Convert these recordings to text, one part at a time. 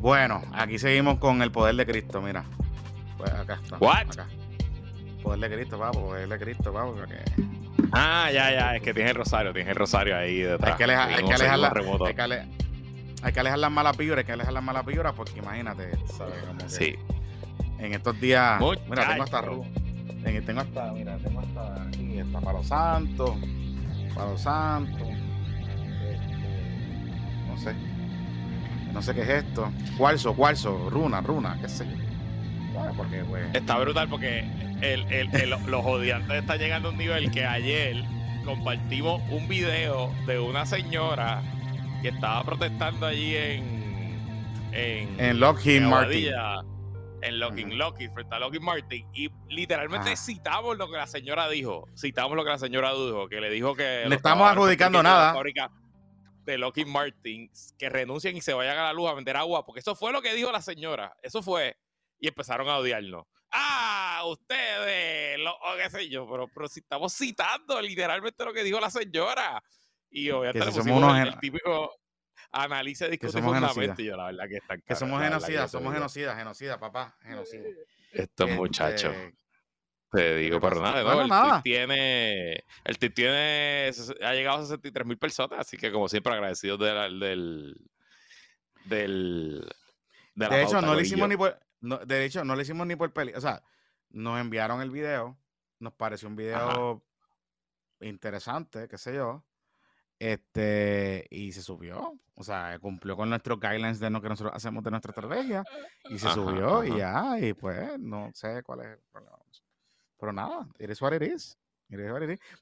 Bueno, aquí seguimos con el poder de Cristo, mira. Pues acá está. What? Acá. Poder de Cristo, papo, poder de Cristo, papo. porque Ah, ya, ya, es que tiene el rosario, tiene el rosario ahí detrás. Hay que alejar, hay que alejar, la- hay que ale- hay que alejar las malas vibras, hay que alejar las malas vibras, porque imagínate, ¿sabes? Como Sí. En estos días, Muchacho. mira, tengo hasta en- tengo hasta, mira, tengo hasta aquí, está Palo Santo, Palo Santo, este, no sé, no sé qué es esto, cuarzo, cuarzo, runa, runa, qué sé yo. Pues, Está brutal porque el, el- el- los odiantes están llegando a un nivel que ayer compartimos un video de una señora que estaba protestando allí en en, en Lockheed Martin. En Lockheed, Ujú. Lockheed, frente a Lockheed Martin y literalmente citamos lo que la señora dijo, citamos lo que la señora dijo, que le dijo que Le estamos adjudicando de la nada. fábrica de Lockheed Martin que renuncien y se vayan a la luz a vender agua, porque eso fue lo que dijo la señora, eso fue y empezaron a odiarnos. Ah, ustedes, lo, o qué sé yo, pero, pero si estamos citando literalmente lo que dijo la señora. Y obviamente Que le si somos pusimos unos el, típico analice, fundamento. Y yo, la verdad que están Que somos genocidas, somos genocidas, genocidas, papá, genocidas. Estos Este, muchachos. Te digo, pero nada, no, el nada. tiene, el tweet tiene, ha llegado a 63 mil personas, así que como siempre agradecidos de la- del, del, de hecho, no le hicimos ni por, no, de hecho, no le hicimos ni por peli. O sea, nos enviaron el video, nos pareció un video interesante, qué sé yo. Este, y se subió. O sea, cumplió con nuestros guidelines de lo que nosotros hacemos de nuestra estrategia. Y se Ajá, subió y ya, y pues no sé cuál es el problema. Pero nada, it is what it is.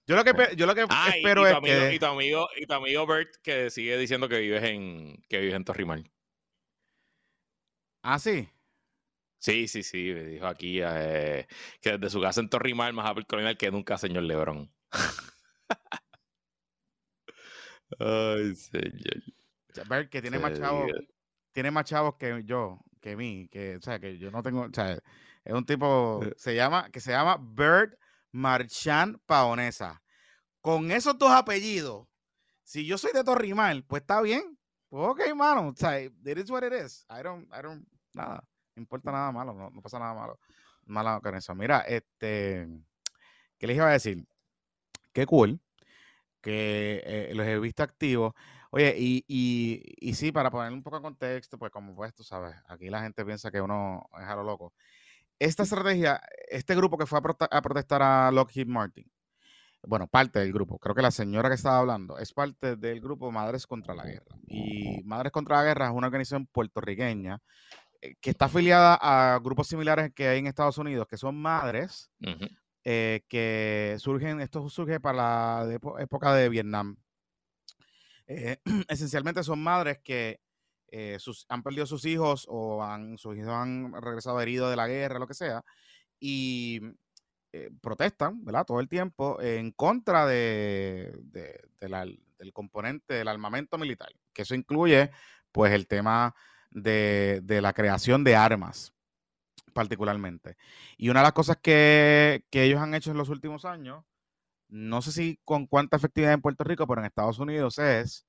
Yo lo que, pe- yo lo que Ah, espero y, es amigo, que. y tu amigo, y tu amigo Bert que sigue diciendo que vives en, que vives en Torrimal. Ah, sí. Sí, sí, sí, me dijo aquí eh, que desde su casa en Torrimal, más Apple Colonial que nunca, señor Lebron. Ay, señor. Ver que tiene más chavos. tiene más chavos que yo, que mí, que, o sea, que yo no tengo, o sea, es un tipo, Eh. se llama, que se llama Bert Marchand Paonesa. Con esos dos apellidos, si yo soy de Torrimal, pues está bien. Pues ok, mano, o sea, it is what it is. I don't, I don't, nada, no importa nada malo, no, no pasa nada malo, malo con eso. Mira, este, ¿qué les iba a decir? Qué cool que eh, los he visto activos. Oye, y, y, y sí, para poner un poco en contexto, pues como pues tú sabes, aquí la gente piensa que uno es a lo loco. Esta estrategia, este grupo que fue a, protestar a Lockheed Martin, bueno, parte del grupo, creo que la señora que estaba hablando es parte del grupo Madres contra la Guerra. Y Madres contra la Guerra es una organización puertorriqueña eh, que está afiliada a grupos similares que hay en Estados Unidos, que son madres eh, que surgen, esto surge para la época de Vietnam. Eh, esencialmente son madres que eh, han perdido sus hijos o sus hijos han regresado heridos de la guerra, lo que sea, y eh, protestan. Todo el tiempo en contra del componente del armamento militar, que eso incluye, pues, el tema de, la creación de armas, particularmente. Y una de las cosas que ellos han hecho en los últimos años, no sé si con cuánta efectividad en Puerto Rico, pero en Estados Unidos es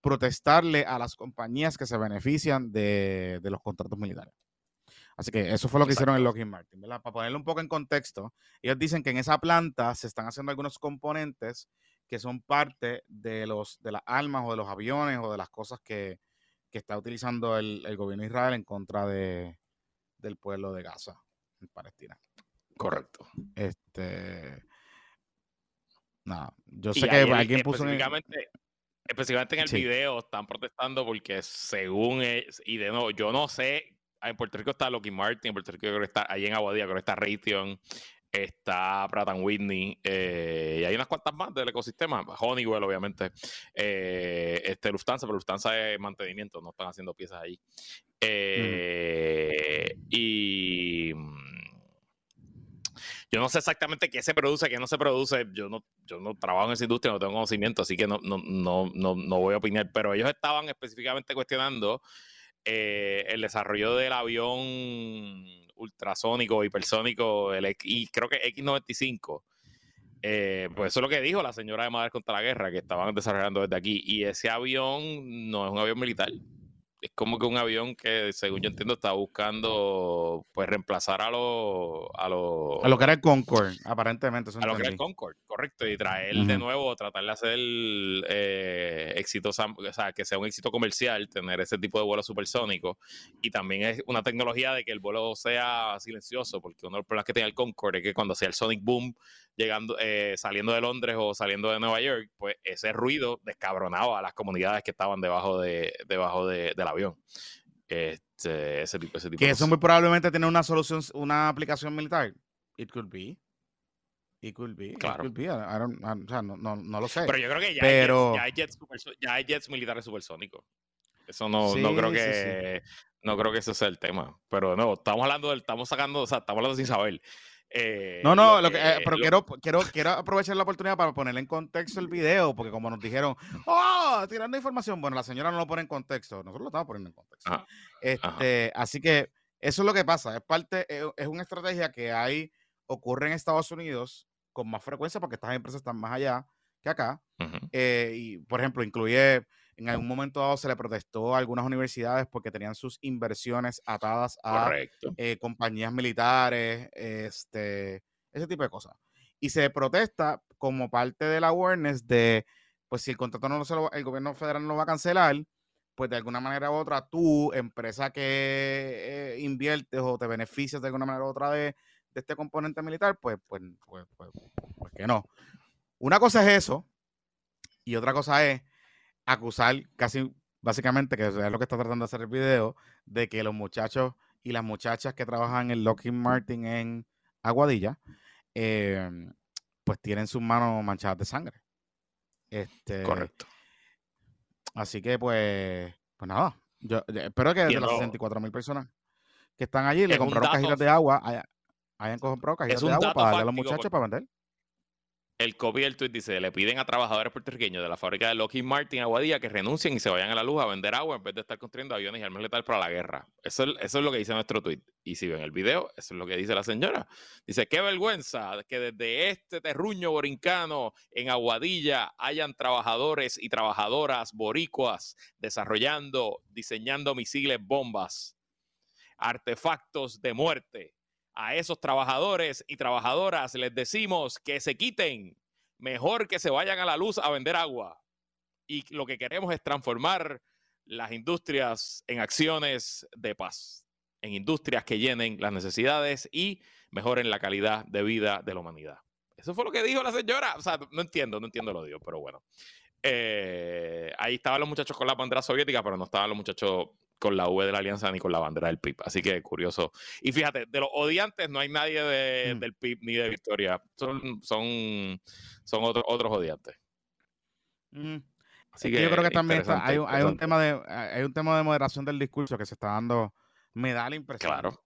protestarle a las compañías que se benefician de, de los contratos militares. Así que eso fue lo que hicieron en. Lockheed Martin, ¿verdad? Para ponerlo un poco en contexto, ellos dicen que en esa planta se están haciendo algunos componentes que son parte de, los, de las armas o de los aviones o de las cosas que, que está utilizando el, el gobierno de Israel en contra de, del pueblo de Gaza, en Palestina. Correcto. Este. Nada, yo Y sé que alguien puso. específicamente, específicamente en el Sí. video están protestando porque según es, y de nuevo, yo no sé, en Puerto Rico está Lockheed Martin, en Puerto Rico creo que está, allí en Aguadilla creo que está Raytheon, está Pratt Whitney, eh, y hay unas cuantas más del ecosistema, Honeywell obviamente, eh, este Lufthansa, pero Lufthansa es mantenimiento, no están haciendo piezas ahí. Eh, Y yo no sé exactamente qué se produce, qué no se produce. Yo no, yo no trabajo en esa industria, no tengo conocimiento, así que no, no, no, no, no voy a opinar. Pero ellos estaban específicamente cuestionando eh, el desarrollo del avión ultrasónico, hipersónico, el y creo que X95. Eh, pues eso es lo que dijo la señora de Madres contra la Guerra, que estaban desarrollando desde aquí. Y ese avión no es un avión militar. Es como que un avión que, según yo entiendo, está buscando pues reemplazar a los a lo, a lo que era el Concorde, aparentemente. a lo que era el Concorde, correcto, y traer de nuevo, tratar de hacer eh, exitosa, o sea, que sea un éxito comercial, tener ese tipo de vuelo supersónico. Y también es una tecnología de que el vuelo sea silencioso, porque uno de los problemas que tiene el Concorde es que cuando hacía el Sonic Boom, llegando, eh, saliendo de Londres o saliendo de Nueva York, pues ese ruido descabronaba a las comunidades que estaban debajo de, debajo de, del avión. Este, ese tipo, ese tipo que eso muy probablemente tiene una solución, una aplicación militar. It could be. It could be. Claro. It could be. I don't, o sea, no, no, no, lo sé. Pero yo creo que ya, Pero... hay, jets, ya, hay, jets, militares supersónicos. Eso no, no creo que no creo que ese sea el tema. Pero no, estamos hablando del, estamos sacando, o sea, estamos hablando sin saber. Eh, no, no, lo que, eh, pero quiero, quiero, quiero aprovechar la oportunidad para ponerle en contexto el video, porque como nos dijeron, oh, tirando información, bueno, la señora no lo pone en contexto, nosotros lo estamos poniendo en contexto. este, así que eso es lo que pasa, es parte, eh, es, una estrategia que hay, ocurre en Estados Unidos con más frecuencia porque estas empresas están más allá que acá. y, por ejemplo, incluye en algún momento dado se le protestó a algunas universidades porque tenían sus inversiones atadas a eh, compañías militares, este, ese tipo de cosas. Y se protesta como parte de la awareness de, pues si el contrato no se lo, el gobierno federal no lo va a cancelar, pues de alguna manera u otra tú, empresa que eh, inviertes o te beneficias de alguna manera u otra de, este componente militar, pues, pues, pues, pues, pues que no. Una cosa es eso y otra cosa es acusar casi básicamente, que es lo que está tratando de hacer el video, de que los muchachos y las muchachas que trabajan en Lockheed Martin en Aguadilla, em, pues tienen sus manos manchadas de sangre. Este, Correcto. Así que, pues, pues nada. Yo, espero que de las 64 mil personas que están allí le compraron cajitas de agua, hayan, comprado cajitas de agua para darle a los muchachos para vender. El copy del tweet dice, le piden a trabajadores puertorriqueños de la fábrica de Lockheed Martin Aguadilla que renuncien y se vayan a la luz a vender agua en vez de estar construyendo aviones y armas letales para la guerra. Eso, es lo que dice nuestro tweet. Y si ven el video, eso es lo que dice la señora. Dice, qué vergüenza que desde este terruño borincano en Aguadilla hayan trabajadores y trabajadoras boricuas desarrollando, diseñando misiles bombas, artefactos de muerte, a esos trabajadores y trabajadoras les decimos que se quiten, mejor que se vayan a la luz a vender agua. Y lo que queremos es transformar las industrias en acciones de paz, en industrias que llenen las necesidades y mejoren la calidad de vida de la humanidad. Eso fue lo que dijo la señora. O sea, no entiendo, no entiendo lo digo, pero bueno. Eh, ahí estaban los muchachos con la bandera soviética, pero no estaban los muchachos con la V de la Alianza ni con la bandera del PIB. Así que curioso. Y fíjate, de los odiantes no hay nadie de, mm. del PIB ni de Victoria. Son, son, son otros otros odiantes. Mm. Así que, yo creo que también hay, hay, un tema de, hay un tema de moderación del discurso que se está dando, me da la impresión claro,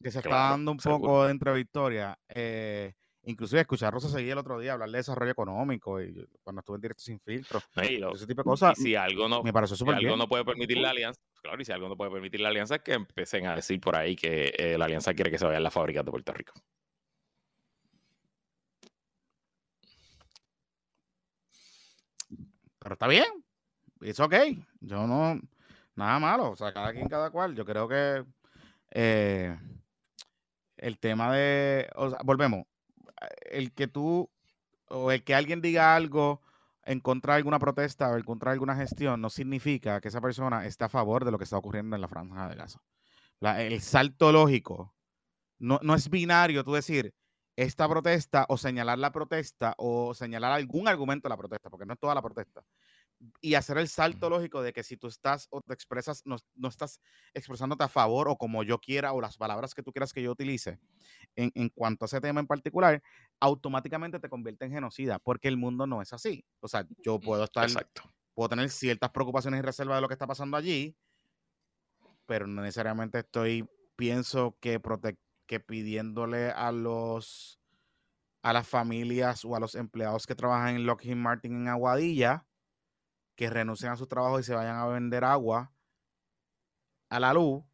que se está dando un poco dentro de Victoria. Eh, Inclusive escuchar a Rosa seguía el otro día hablar de desarrollo económico y cuando estuve en directo sin filtro, ese tipo de cosas. si algo no, me pareció si algo no puede permitir la alianza, claro, y si algo no puede permitir la alianza es que empiecen a decir por ahí que eh, la alianza quiere que se vayan las fábricas de Puerto Rico. Pero está bien, es ok. Yo no, nada malo, o sea, cada quien, cada cual. Yo creo que eh, el tema de, o sea, volvemos, el que tú o el que alguien diga algo en contra de alguna protesta o en contra de alguna gestión no significa que esa persona esté a favor de lo que está ocurriendo en la franja de Gaza. el salto lógico no, no es binario tú decir esta protesta o señalar la protesta o señalar algún argumento de la protesta, porque no es toda la protesta y hacer el salto lógico de que si tú estás o te expresas, no, no, estás expresándote a favor o como yo quiera o las palabras que tú quieras que yo utilice en, en, cuanto a ese tema en particular, automáticamente te convierte en genocida, porque el mundo no es así. O sea, yo puedo estar, Exacto. puedo tener ciertas preocupaciones y reservas de lo que está pasando allí, pero no necesariamente estoy, pienso que, que pidiéndole a los a las familias o a los empleados que trabajan en Lockheed Martin en Aguadilla, que renuncien a su trabajo y se vayan a vender agua a la luz,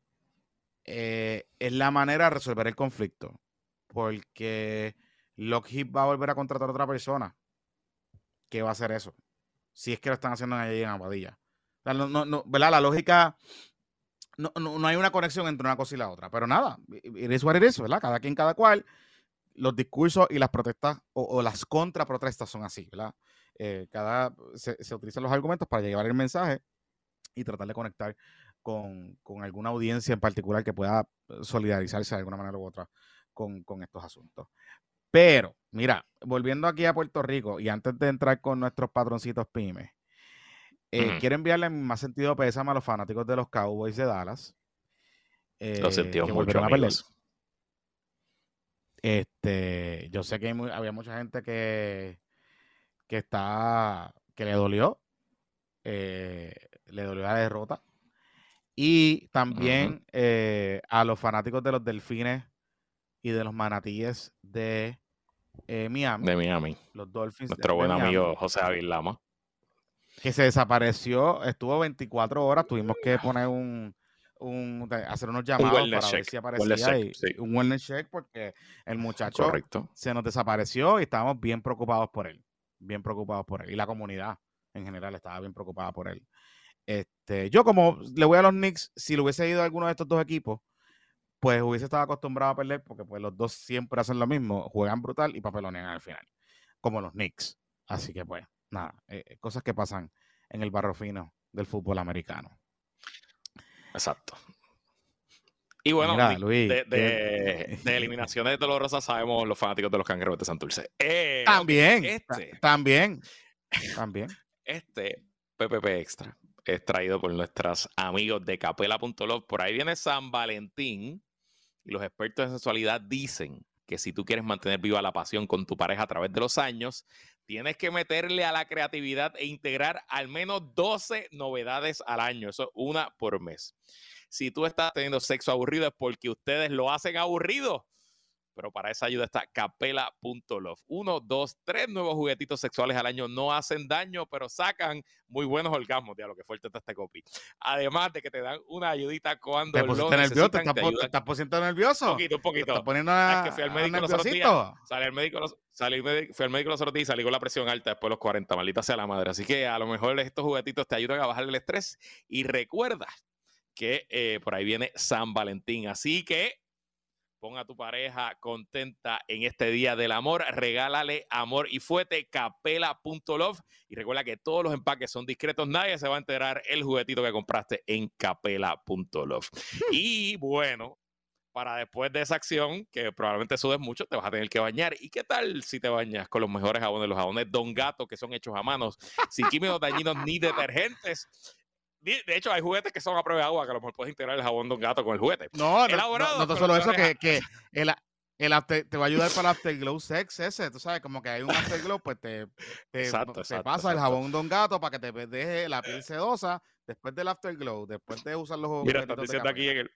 eh, es la manera de resolver el conflicto. Porque Lockheed va a volver a contratar a otra persona que va a hacer eso. Si es que lo están haciendo allí en Aguadilla. no, no, ¿verdad? La lógica no, no, hay una conexión entre una cosa y la otra. Pero nada, es what is, ¿verdad? Cada quien, cada cual. Los discursos y las protestas o, las contraprotestas son así, ¿verdad? Eh, cada, se, se, utilizan los argumentos para llevar el mensaje y tratar de conectar con, con, alguna audiencia en particular que pueda solidarizarse de alguna manera u otra con, con estos asuntos. Pero, mira, volviendo aquí a Puerto Rico y antes de entrar con nuestros patroncitos pymes, eh, quiero enviarle en más sentido pésame a los fanáticos de los Cowboys de Dallas. Eh, Lo sentimos mucho, a perder. Este, yo sé que había mucha gente que, que está, que le dolió, eh, le dolió la derrota. Y también eh, a los fanáticos de los delfines y de los manatíes de Miami. De Miami. Los Dolphins. Nuestro buen amigo José Avilama que se desapareció, estuvo 24 horas, tuvimos que poner un, un hacer unos llamados para ver si aparecía un wellness check porque el muchacho se nos desapareció y estábamos bien preocupados por él, bien preocupados por él y la comunidad en general estaba bien preocupada por él. Este, yo como le voy a los Knicks, si le hubiese ido a alguno de estos dos equipos, pues hubiese estado acostumbrado a perder porque pues los dos siempre hacen lo mismo, juegan brutal y papelonean al final, como los Knicks. Así que pues nada, eh, eh, cosas que pasan en el barro fino del fútbol americano. Exacto. Y bueno, de, eliminaciones dolorosas sabemos los fanáticos de los cangreros de Santurce. Eh, también, este, también, también. Este PPP Extra es traído por nuestros amigos de capela.log. Por ahí viene San Valentín y los expertos en sexualidad dicen que si tú quieres mantener viva la pasión con tu pareja a través de los años, tienes que meterle a la creatividad e integrar al menos 12 novedades al año. Eso es una por mes. Si tú estás teniendo sexo aburrido es porque ustedes lo hacen aburrido pero para esa ayuda está capela.love. Uno, dos, tres nuevos juguetitos sexuales al año no hacen daño, pero sacan muy buenos orgasmos, de lo que fuerte está este copy. Además de que te dan una ayudita cuando ¿Te lo nervioso? ¿Te, estás, poniendo nervioso? Un poquito, un poquito. ¿Te estás poniendo a, es que fui al médico los otros días. Salí al médico, salí, fui al médico los otros días y salí con la presión alta después de los 40, maldita sea la madre. Así que a lo mejor estos juguetitos te ayudan a bajar el estrés. Y recuerda que eh, por ahí viene San Valentín. Así que Ponga a tu pareja contenta en este día del amor. Regálale amor y fuete capela.love. Y recuerda que todos los empaques son discretos. Nadie se va a enterar el juguetito que compraste en capela.love. y bueno, para después de esa acción, que probablemente sudes mucho, te vas a tener que bañar. ¿Y qué tal si te bañas con los mejores jabones, los jabones Don Gato, que son hechos a manos, sin químicos dañinos ni detergentes? De hecho, hay juguetes que son a prueba de agua, que a lo mejor puedes integrar el jabón de un gato con el juguete. No, no, no, no, solo eso, que, que el, el te va a ayudar para el Afterglow Sex ese, tú sabes, como que hay un Afterglow, pues te, te, pasa el jabón de un gato para que te deje la piel sedosa después del Afterglow, después de usar los Mira, estás diciendo aquí en el...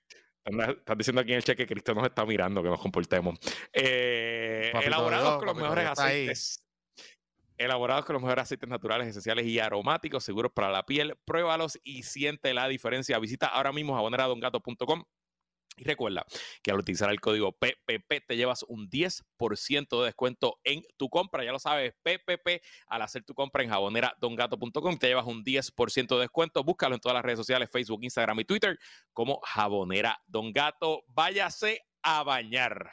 Estás diciendo aquí en el cheque que Cristo nos está mirando, que nos comportemos. Eh, elaborados con los mejores aceites elaborados con los mejores aceites naturales, esenciales y aromáticos, seguros para la piel. Pruébalos y siente la diferencia. Visita ahora mismo jaboneradongato.com. Y recuerda que al utilizar el código PPP te llevas un 10% de descuento en tu compra. Ya lo sabes, PPP, al hacer tu compra en jaboneradongato.com te llevas un 10% de descuento. Búscalo en todas las redes sociales, Facebook, Instagram y Twitter como Jabonera. Váyase a bañar.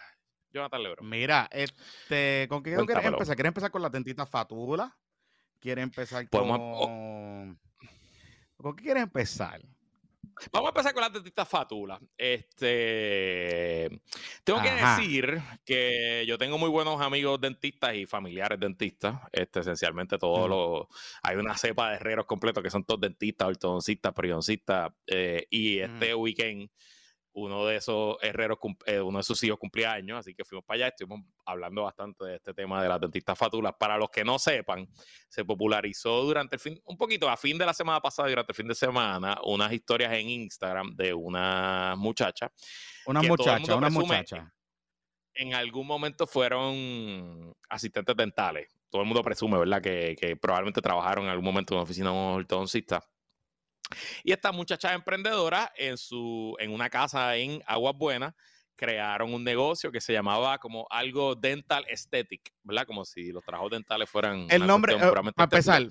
Jonathan Lebron. Mira, este, ¿con qué quieres empezar? ¿Quieres empezar con la tentita fatula? ¿Quieres empezar con... ¿Con qué quieres empezar? Vamos a empezar con la tentita fatula. Este, tengo que decir que yo tengo muy buenos amigos dentistas y familiares dentistas. Este, esencialmente todos los, hay una cepa de herreros completos que son todos dentistas, ortodoncistas, periodoncistas. Eh, y este weekend uno de esos herreros, eh, uno de sus hijos cumplía años, así que fuimos para allá, estuvimos hablando bastante de este tema de las dentistas fatulas. Para los que no sepan, se popularizó durante el fin, un poquito a fin de la semana pasada, durante el fin de semana, unas historias en Instagram de una muchacha. Una muchacha, una muchacha. En algún momento fueron asistentes dentales. Todo el mundo presume, ¿verdad? Que, que probablemente trabajaron en algún momento en una oficina ortodoncista y esta muchacha emprendedora en, su, en una casa en Aguas Buenas crearon un negocio que se llamaba como algo dental aesthetic, ¿verdad? Como si los trabajos dentales fueran... El nombre, eh, para empezar,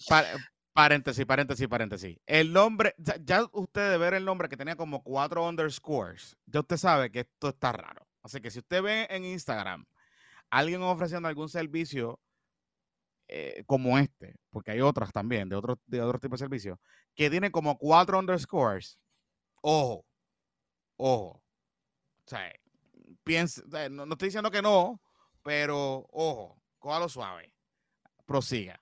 Paréntesis, paréntesis, paréntesis. El nombre, ya, ya usted de ver el nombre que tenía como cuatro underscores, ya usted sabe que esto está raro. Así que si usted ve en Instagram alguien ofreciendo algún servicio eh, como este, porque hay otras también, de otro, de otro tipo de servicios, que tiene como cuatro underscores, ojo, ojo. O sea, piensa, no, no estoy diciendo que no, pero ojo, cójalo suave. Prosiga.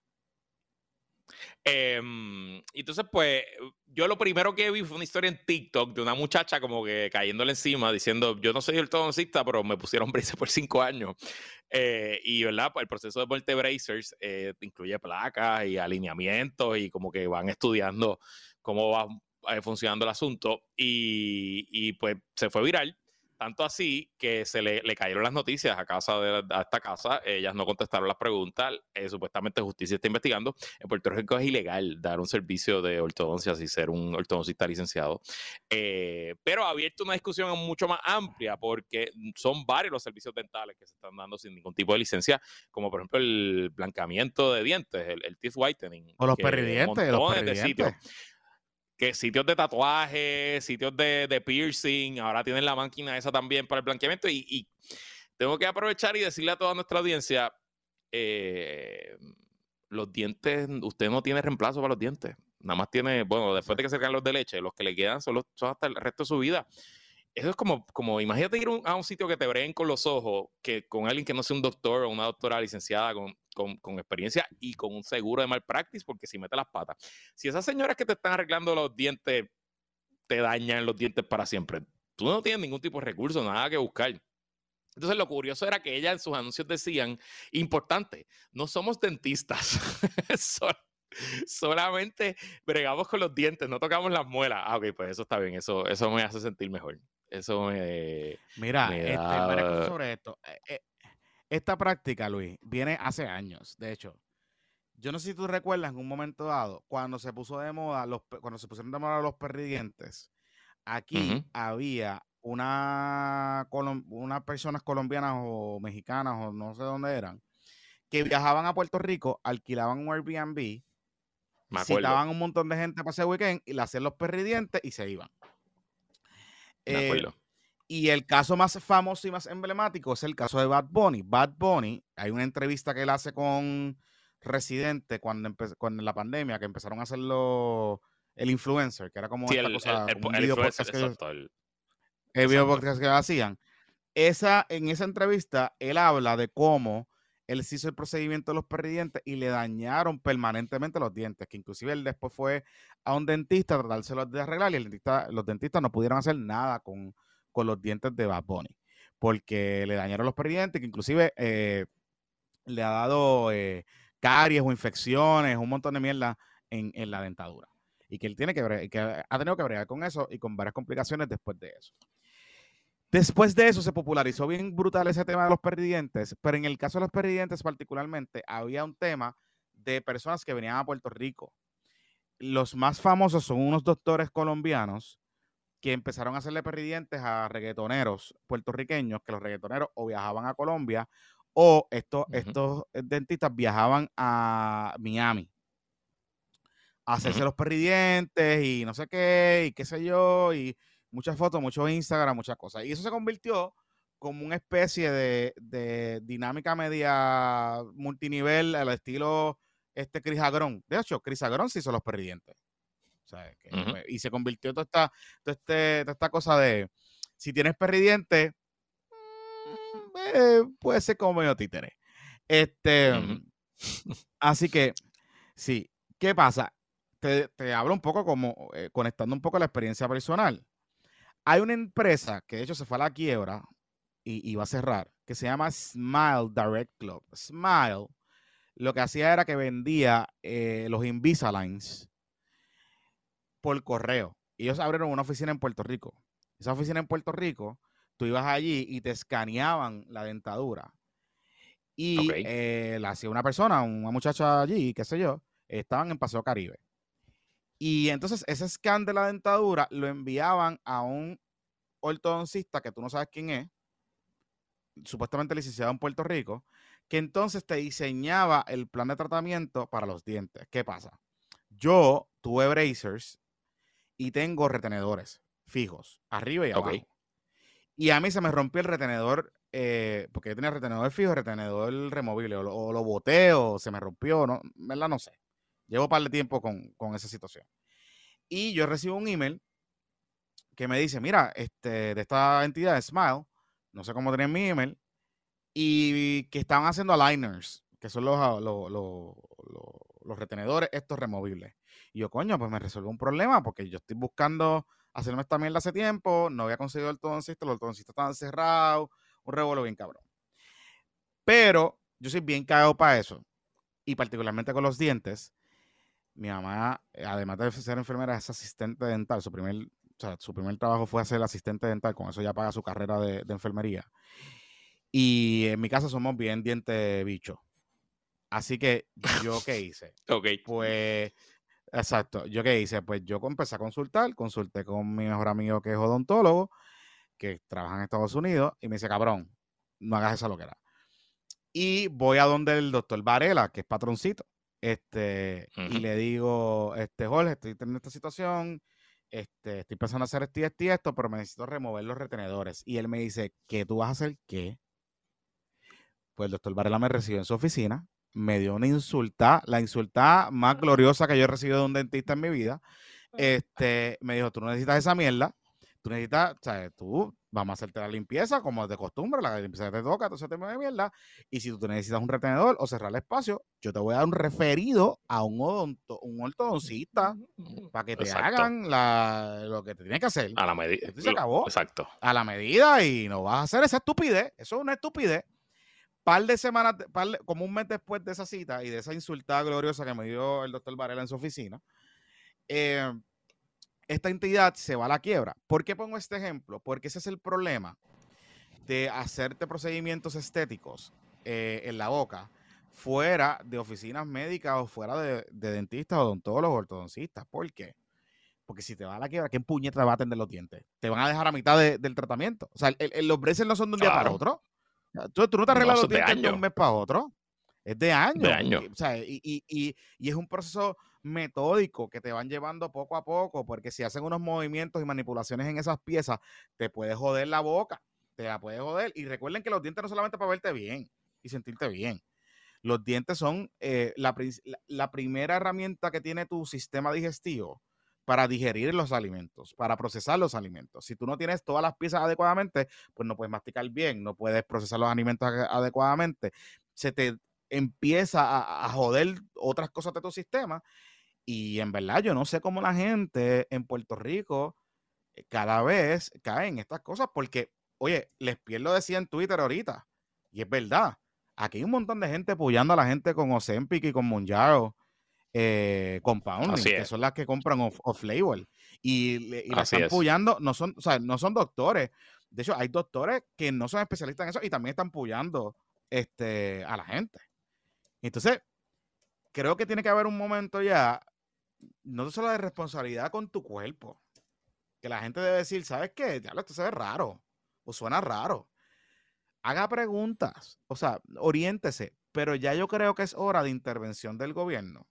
Em, entonces, pues, yo lo primero que vi fue una historia en TikTok de una muchacha como que cayéndole encima, diciendo, yo no soy ortodoncista, pero me pusieron braces por cinco años. Eh, y, ¿verdad? Pues el proceso de Volte Bracers eh, incluye placas y alineamientos y como que van estudiando cómo va eh, funcionando el asunto. Y, y pues se fue viral. Tanto así que se le, le cayeron las noticias a, casa de, a esta casa, ellas no contestaron las preguntas, eh, supuestamente justicia está investigando. En Puerto Rico es ilegal dar un servicio de ortodoncia y ser un ortodoncista licenciado, eh, pero ha abierto una discusión mucho más amplia porque son varios los servicios dentales que se están dando sin ningún tipo de licencia, como por ejemplo el blancamiento de dientes, el, el teeth whitening. O los perridientes, los montones de perridientes. sitios que sitios de tatuaje, sitios de, de piercing, ahora tienen la máquina esa también para el blanqueamiento y, y tengo que aprovechar y decirle a toda nuestra audiencia, eh, los dientes, usted no tiene reemplazo para los dientes, nada más tiene, bueno, después de que se caen los de leche, los que le quedan son, los, son hasta el resto de su vida. Eso es como, como imagínate ir un- a un sitio que te breguen con los ojos, que con alguien que no sea un doctor o una doctora licenciada con, con, con experiencia y con un seguro de malpractice, porque si mete las patas. Si esas señoras que te están arreglando los dientes te dañan los dientes para siempre, tú no tienes ningún tipo de recurso, nada que buscar. Entonces lo curioso era que ella en sus anuncios decían, importante, no somos dentistas, Sol- solamente bregamos con los dientes, no tocamos las muelas. Ah, ok, pues eso está bien, eso, eso me hace sentir mejor. Eso me... Mira, me este, da- sobre esto. Eh, eh, esta práctica, Luis, viene hace años. De hecho, yo no sé si tú recuerdas en un momento dado, cuando se puso de moda, los, cuando se pusieron de moda los perridientes, aquí había una, unas personas colombianas o mexicanas o no sé dónde eran, que viajaban a Puerto Rico, alquilaban un Airbnb, citaban un montón de gente para ese weekend y le hacían los perridientes y se iban. Me Eh, acuerdo. Y el caso más famoso y más emblemático es el caso de Bad Bunny. Bad Bunny, hay una entrevista que él hace con Residente cuando, cuando en la pandemia, que empezaron a hacerlo el influencer, que era como Sí, esta el, cosa, el, el, el video influencer, podcast que exacto, video podcast que hacían. Esa, en esa entrevista, él habla de cómo él se hizo el procedimiento de los perridientes y le dañaron permanentemente los dientes, que inclusive él después fue a un dentista a tratárselos de arreglar y el dentista, los dentistas no pudieron hacer nada con, con los dientes de Bad Bunny, porque le dañaron los perridientes, que inclusive eh, le ha dado eh, caries o infecciones, un montón de mierda en, la dentadura. Y que él tiene que, que ha tenido que bregar con eso y con varias complicaciones después de eso. Después de eso se popularizó bien brutal ese tema de los perdidientes, pero en el caso de los perdidientes particularmente había un tema de personas que venían a Puerto Rico. Los más famosos son unos doctores colombianos que empezaron a hacerle perdidientes a reggaetoneros puertorriqueños, que los reggaetoneros o viajaban a Colombia o estos, estos eh, dentistas viajaban a Miami a hacerse los perridientes y no sé qué, y qué sé yo, y muchas fotos, mucho Instagram, muchas cosas. Y eso se convirtió como una especie de, de dinámica media multinivel al estilo este Agrón. De hecho, Chris Agrón se hizo los perridientes. Sea, que, pues, y se convirtió toda esta, toda, este- toda esta cosa de si tienes perridientes, mm, eh, puede ser como medio títere. Este, Ujú. así que, sí, ¿qué pasa? Te, te hablo un poco como, eh, conectando un poco la experiencia personal. Hay una empresa que de hecho se fue a la quiebra y, y va a cerrar, que se llama Smile Direct Club. Smile lo que hacía era que vendía eh, los Invisaligns por correo. Y ellos abrieron una oficina en Puerto Rico. Esa oficina en Puerto Rico, tú ibas allí y te escaneaban la dentadura. Y eh, la hacía una persona, una muchacha allí, qué sé yo, estaban en Paseo Caribe. Y entonces ese scan de la dentadura lo enviaban a un ortodoncista que tú no sabes quién es, supuestamente licenciado en Puerto Rico, que entonces te diseñaba el plan de tratamiento para los dientes. ¿Qué pasa? yo tuve bracers y tengo retenedores fijos, arriba y abajo. Y a mí se me rompió el retenedor, eh, porque yo tenía retenedor fijo, retenedor removible, o lo, o boté o se me rompió, no, ¿verdad? No sé. Llevo un par de tiempo con, con esa situación. Y yo recibo un email que me dice, mira, este, de esta entidad, Smile, no sé cómo tenían mi email, y que estaban haciendo aligners, que son los, ah, los, los, retenedores estos removibles. Y yo, coño, pues me resuelve un problema, porque yo estoy buscando hacerme esta mierda hace tiempo, no había conseguido el ortodoncista, los ortodoncistas estaban cerrados, un revuelo bien cabrón. Pero yo soy bien cagado para eso, y particularmente con los dientes. Mi mamá, además de ser enfermera, es asistente dental. Su primer o sea, su primer trabajo fue hacer asistente dental, con eso ya paga su carrera de, enfermería. Y en mi casa somos bien diente bicho. Así que, ¿yo qué hice? ok. Pues, exacto, ¿yo qué hice? Pues yo empecé a consultar, consulté con mi mejor amigo que es odontólogo, que trabaja en Estados Unidos, y me dice, cabrón, no hagas esa loquera. Y voy a donde el doctor Varela, que es patroncito, este, y le digo, este, Jorge, estoy teniendo esta situación, este, estoy pensando hacer esto y esto y esto, pero me necesito remover los retenedores. Y él me dice, ¿qué tú vas a hacer qué? Pues el doctor Varela me recibió en su oficina, me dio una insulta, la insulta más gloriosa que yo he recibido de un dentista en mi vida. Este, me dijo, tú no necesitas esa mierda, tú necesitas, o sea, tú vamos a hacerte la limpieza como de costumbre, la limpieza te toca, entonces te de mierda. Y si tú necesitas un retenedor o cerrar el espacio, yo te voy a dar un referido a un, odonto, un ortodoncista para que te hagan la, lo que te tiene que hacer. A la medida. Se acabó. Exacto. A la medida y no vas a hacer esa estupidez. Eso es una estupidez. Par de semanas, como un mes después de esa cita y de esa insultada gloriosa que me dio el doctor Varela en su oficina, eh, esta entidad se va a la quiebra. ¿Por qué pongo este ejemplo? Porque ese es el problema de hacerte procedimientos estéticos eh, en la boca fuera de oficinas médicas o fuera de, dentistas, odontólogos, ortodoncistas. ¿Por qué? Porque si te va a la quiebra, ¿qué puñeta te va a atender los dientes? Te van a dejar a mitad del tratamiento. O sea, los braces no son de un día para otro. Tú, no te arreglas los dientes de un mes para otro. Es de años. De año. O sea, y, y, y, es un proceso metódico que te van llevando poco a poco, porque si hacen unos movimientos y manipulaciones en esas piezas, te puede joder la boca, te la puede joder. Y recuerden que los dientes no solamente para verte bien y sentirte bien. Los dientes son eh, la, la primera herramienta que tiene tu sistema digestivo para digerir los alimentos, para procesar los alimentos. Si tú no tienes todas las piezas adecuadamente, pues no puedes masticar bien, no puedes procesar los alimentos adecuadamente. Se te empieza a, joder otras cosas de tu sistema. Y en verdad, yo no sé cómo la gente en Puerto Rico eh, cada vez cae en estas cosas, porque, oye, les pierdo decía en Twitter ahorita, y es verdad, aquí hay un montón de gente apoyando a la gente con Ozempic y con Monjaro, eh, Compounding, que son las que compran off, label. Y, y las están apoyando, no son, o sea, no son doctores. De hecho, hay doctores que no son especialistas en eso y también están apoyando este, a la gente. Entonces, creo que tiene que haber un momento ya, no solo de responsabilidad con tu cuerpo, que la gente debe decir, ¿sabes qué? Ya esto se ve raro o suena raro. Haga preguntas, o sea, oriéntese, pero ya yo creo que es hora de intervención del gobierno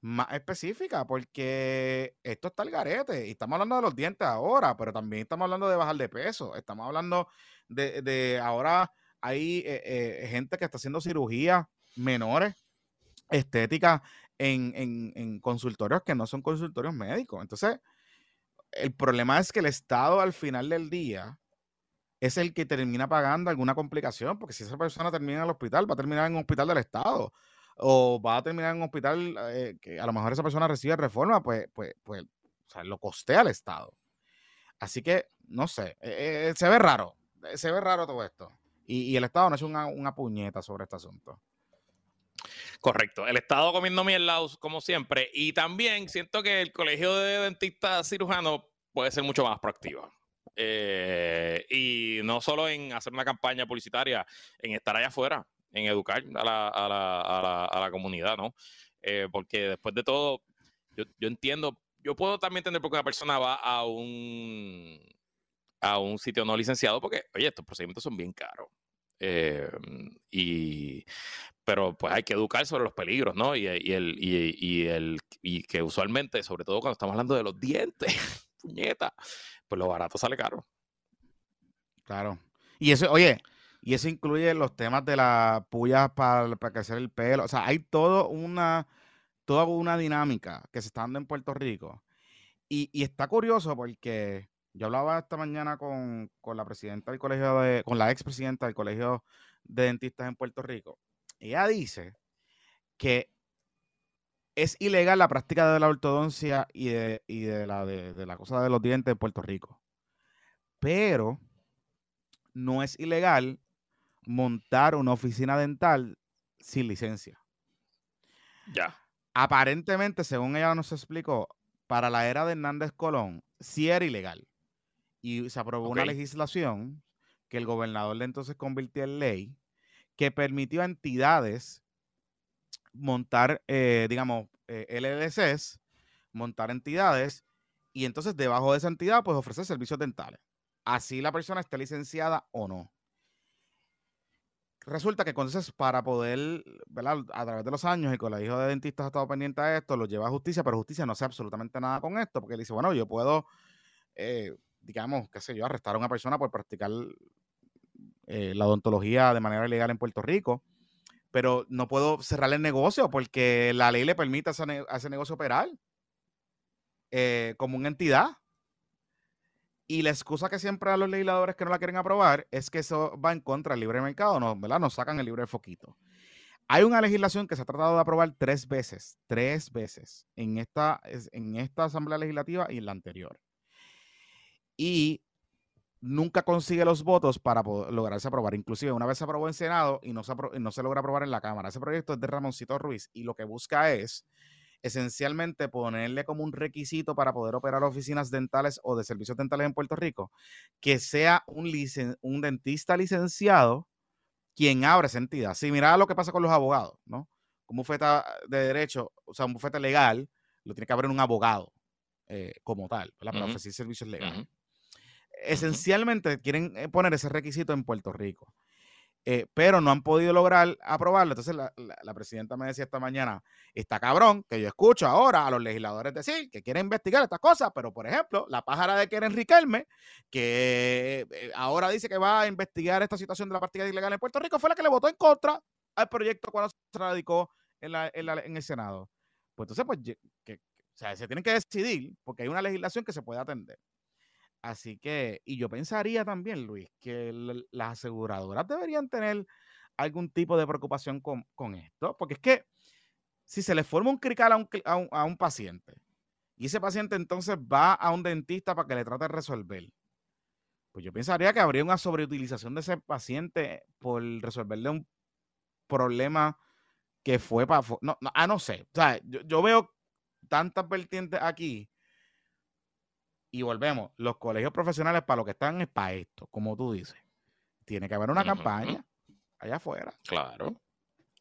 más específica, porque esto está el garete. Y estamos hablando de los dientes ahora, pero también estamos hablando de bajar de peso. Estamos hablando de, de ahora hay eh, eh, gente que está haciendo cirugía menores estéticas en, consultorios que no son consultorios médicos. Entonces, el problema es que el Estado al final del día es el que termina pagando alguna complicación, porque si esa persona termina en el hospital, va a terminar en un hospital del Estado, o va a terminar en un hospital eh, que a lo mejor esa persona recibe reforma, pues, pues, pues lo costea al Estado. Así que, no sé, eh, eh, se ve raro, se ve raro todo esto. Y, el Estado no es una, una puñeta sobre este asunto. Correcto. El Estado comiendo mierda, como siempre. Y también siento que el colegio de dentistas cirujanos puede ser mucho más proactivo. Y no solo en hacer una campaña publicitaria, en estar allá afuera, en educar a la, a la, a la, a la comunidad, ¿no? Eh, porque después de todo, yo, yo, entiendo, yo puedo también entender por qué una persona va a un, a un sitio no licenciado, porque, oye, estos procedimientos son bien caros. Eh, y, pero pues hay que educar sobre los peligros, ¿no? Y, el, y, el, y que usualmente, sobre todo cuando estamos hablando de los dientes, puñeta, pues lo barato sale caro. Claro. Y eso, oye, y eso incluye los temas de las pullas para, para crecer el pelo. O sea, hay todo una, toda una dinámica que se está dando en Puerto Rico. Y, y está curioso porque yo hablaba esta mañana con, la presidenta del colegio de, con la expresidenta del colegio de dentistas en Puerto Rico. Ella dice que es ilegal la práctica de la ortodoncia y de, de la, de, la cosa de los dientes en Puerto Rico. Pero no es ilegal montar una oficina dental sin licencia. Ya. Aparentemente, según ella nos explicó, para la era de Hernández Colón, sí era ilegal y se aprobó una legislación que el gobernador de entonces convirtió en ley que permitió a entidades montar, eh, digamos, eh, LLCs, montar entidades y entonces debajo de esa entidad pues ofrecer servicios dentales. Así la persona esté licenciada o no. Resulta que entonces para poder. A través de los años, el colegio de dentistas ha estado pendiente de esto, lo lleva a justicia, pero justicia no hace absolutamente nada con esto, porque él dice, bueno, yo puedo eh, digamos, qué sé yo, arrestar a una persona por practicar eh, la odontología de manera ilegal en Puerto Rico, pero no puedo cerrar el negocio porque la ley le permite a ese, negocio operar eh, como una entidad. Y la excusa que siempre a los legisladores que no la quieren aprobar es que eso va en contra del libre mercado, ¿no? ¿verdad? Nos sacan el libre foquito. Hay una legislación que se ha tratado de aprobar tres veces, tres veces, en esta, en esta Asamblea Legislativa y en la anterior y nunca consigue los votos para lograrse aprobar. Inclusive una vez se aprobó en Senado y no se logra aprobar en la Cámara. Ese proyecto es de Ramoncito Ruiz y lo que busca es esencialmente ponerle como un requisito para poder operar oficinas dentales o de servicios dentales en Puerto Rico, que sea un, un dentista licenciado quien abra esa entidad. Si mira lo que pasa con los abogados, ¿no? Un bufete de derecho, o sea, un bufete legal, lo tiene que abrir un abogado eh, como tal, para ofrecer servicios legales esencialmente quieren eh, poner ese requisito en Puerto Rico. Eh, pero no han podido lograr aprobarlo. Entonces la, presidenta me decía esta mañana, está cabrón que yo escucho ahora a los legisladores decir que quieren investigar estas cosas, pero por ejemplo, la pájara de Keren Riquelme, que eh, ahora dice que va a investigar esta situación de la práctica ilegal en Puerto Rico, fue la que le votó en contra al proyecto cuando se radicó en, el Senado. Pues entonces, pues, que, se tienen que decidir porque hay una legislación que se puede atender. Así que, y yo pensaría también, Luis, que las aseguradoras deberían tener algún tipo de preocupación con, esto, porque es que si se le forma un crical a un, a, un, paciente y ese paciente entonces va a un dentista para que le trate de resolver, pues yo pensaría que habría una sobreutilización de ese paciente por resolverle un problema que fue para... No, no, ah, no sé. O sea, yo, yo veo tantas vertientes aquí y volvemos, los colegios profesionales para lo que están es para esto, como tú dices. Tiene que haber una campaña allá afuera. Claro.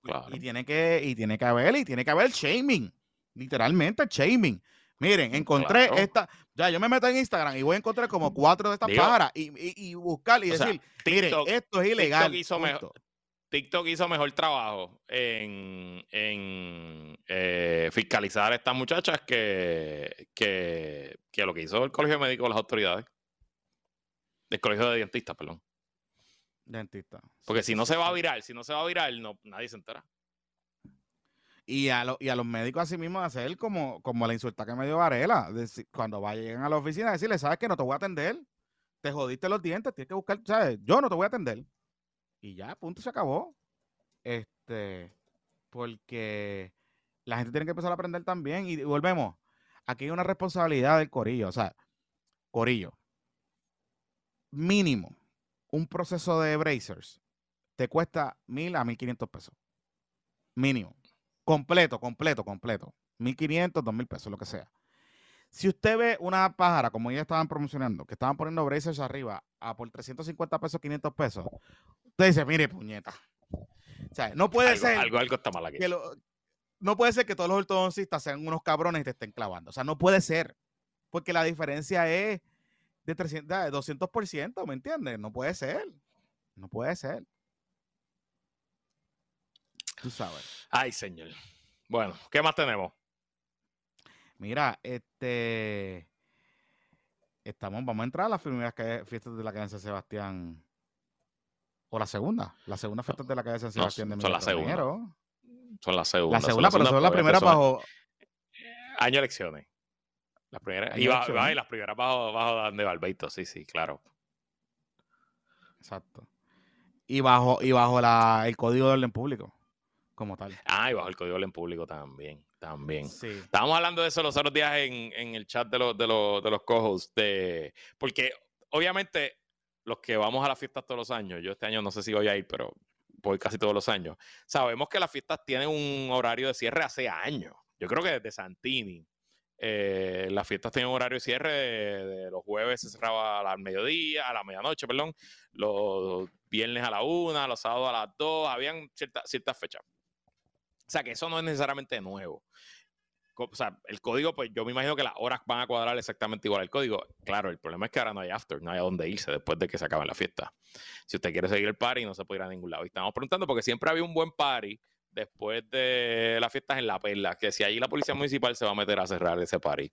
Claro. Y tiene que, y tiene que haber, y tiene que haber shaming. Literalmente shaming. Miren, encontré esta. Ya, yo me meto en Instagram y voy a encontrar como cuatro de estas pájaras y, y, buscar y decir, mire, esto es ilegal. TikTok hizo mejor trabajo en, eh, fiscalizar a estas muchachas que, que, lo que hizo el Colegio Médico de las autoridades. El Colegio de Dentistas, perdón. Dentista. Porque si no se va a virar, si no se va a virar, no, nadie se entera. Y a, y a los médicos así mismo hacer como, como la insulta que me dio Varela. cuando vayan a la oficina, decirle, ¿sabes que No te voy a atender. Te jodiste los dientes, tienes que buscar, ¿sabes? Yo no te voy a atender. Y ya, punto, se acabó. Este, porque la gente tiene que empezar a aprender también. Y volvemos. Aquí hay una responsabilidad del corillo. O sea, corillo. Mínimo, un proceso de bracers te cuesta mil a mil quinientos pesos. Mínimo. Completo, completo, completo. Mil quinientos, dos mil pesos, lo que sea. Si usted ve una pájara, como ya estaban promocionando, que estaban poniendo bracers arriba a por 350 pesos, 500 pesos, usted dice, mire, puñeta. O sea, no puede ser. Algo, algo está mal aquí. no puede ser que todos los ortodoncistas sean unos cabrones y te estén clavando. O sea, no puede ser. Porque la diferencia es de, 300, de 200%, ¿me entiendes? No puede ser. No puede ser. Tú sabes. Ay, señor. Bueno, ¿qué más tenemos? Mira, este. Estamos, vamos a entrar a las primeras fiestas de la calle de San Sebastián. O la segunda. La segunda fiesta de la calle de San Sebastián no, de Son las segundas. Son las segundas. La segunda, pero son las primeras bajo. Año elecciones. Las primeras. Y, va, y las primeras bajo, bajo de Barbeito, sí, sí, claro. Exacto. Y bajo, y bajo la, el código de orden público, como tal. Ah, y bajo el código de orden público también. También. Sí. Estábamos hablando de eso los otros días en, en el chat de, los de, los, de los cojos. De, porque obviamente los que vamos a las fiestas todos los años, yo este año no sé si voy a ir, pero voy casi todos los años. Sabemos que las fiestas tienen un horario de cierre hace años. Yo creo que desde Santini. Eh, las fiestas tienen un horario de cierre de, los jueves se cerraba al mediodía, a la medianoche, perdón, los viernes a la una, los sábados a las dos, habían ciertas ciertas fechas. O sea que eso no es necesariamente nuevo. O sea, el código, pues yo me imagino que las horas van a cuadrar exactamente igual al código. Claro, el problema es que ahora no hay after, no hay a dónde irse después de que se acabe la fiesta. Si usted quiere seguir el party, no se puede ir a ningún lado. Y estamos preguntando porque siempre había un buen party después de las fiestas en La Perla, que si allí la policía municipal se va a meter a cerrar ese party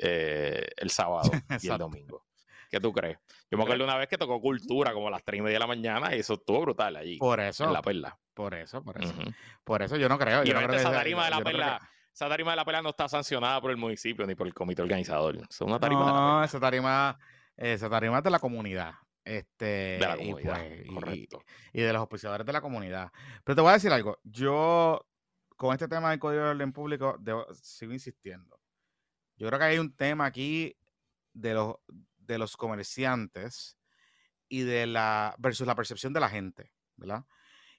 eh, el sábado y el domingo. ¿Qué tú crees? Yo me acuerdo una vez que tocó Cultura como a las 3 y media de la mañana y eso estuvo brutal allí. Por eso. En La Perla. Por eso, por eso. Por eso yo no creo. Yo no creo esa tarima de La Perla... Esa tarima de la Perla no está sancionada por el municipio ni por el comité organizador. Es una tarima no, de la esa tarima, esa tarima es de la comunidad. Este, de la comunidad, y, pues, correcto. Y, de los auspiciadores de la comunidad. Pero te voy a decir algo. Yo, con este tema del Código de Orden Público, sigo insistiendo. Yo creo que hay un tema aquí de los, de los comerciantes y de la versus la percepción de la gente, ¿verdad?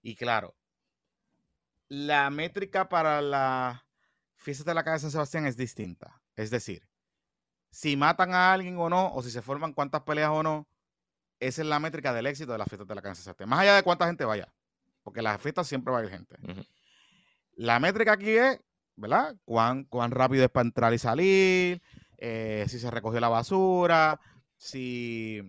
Y claro, la métrica para la fiesta de la calle de San Sebastián es distinta. Es decir, si matan a alguien o no, o si se forman cuántas peleas o no, esa es la métrica del éxito de la fiesta de la calle de San Sebastián. Más allá de cuánta gente vaya, porque las fiestas siempre va a ir gente. La métrica aquí es, ¿verdad? Cuán, cuán rápido es para entrar y salir, eh, si se recogió la basura, si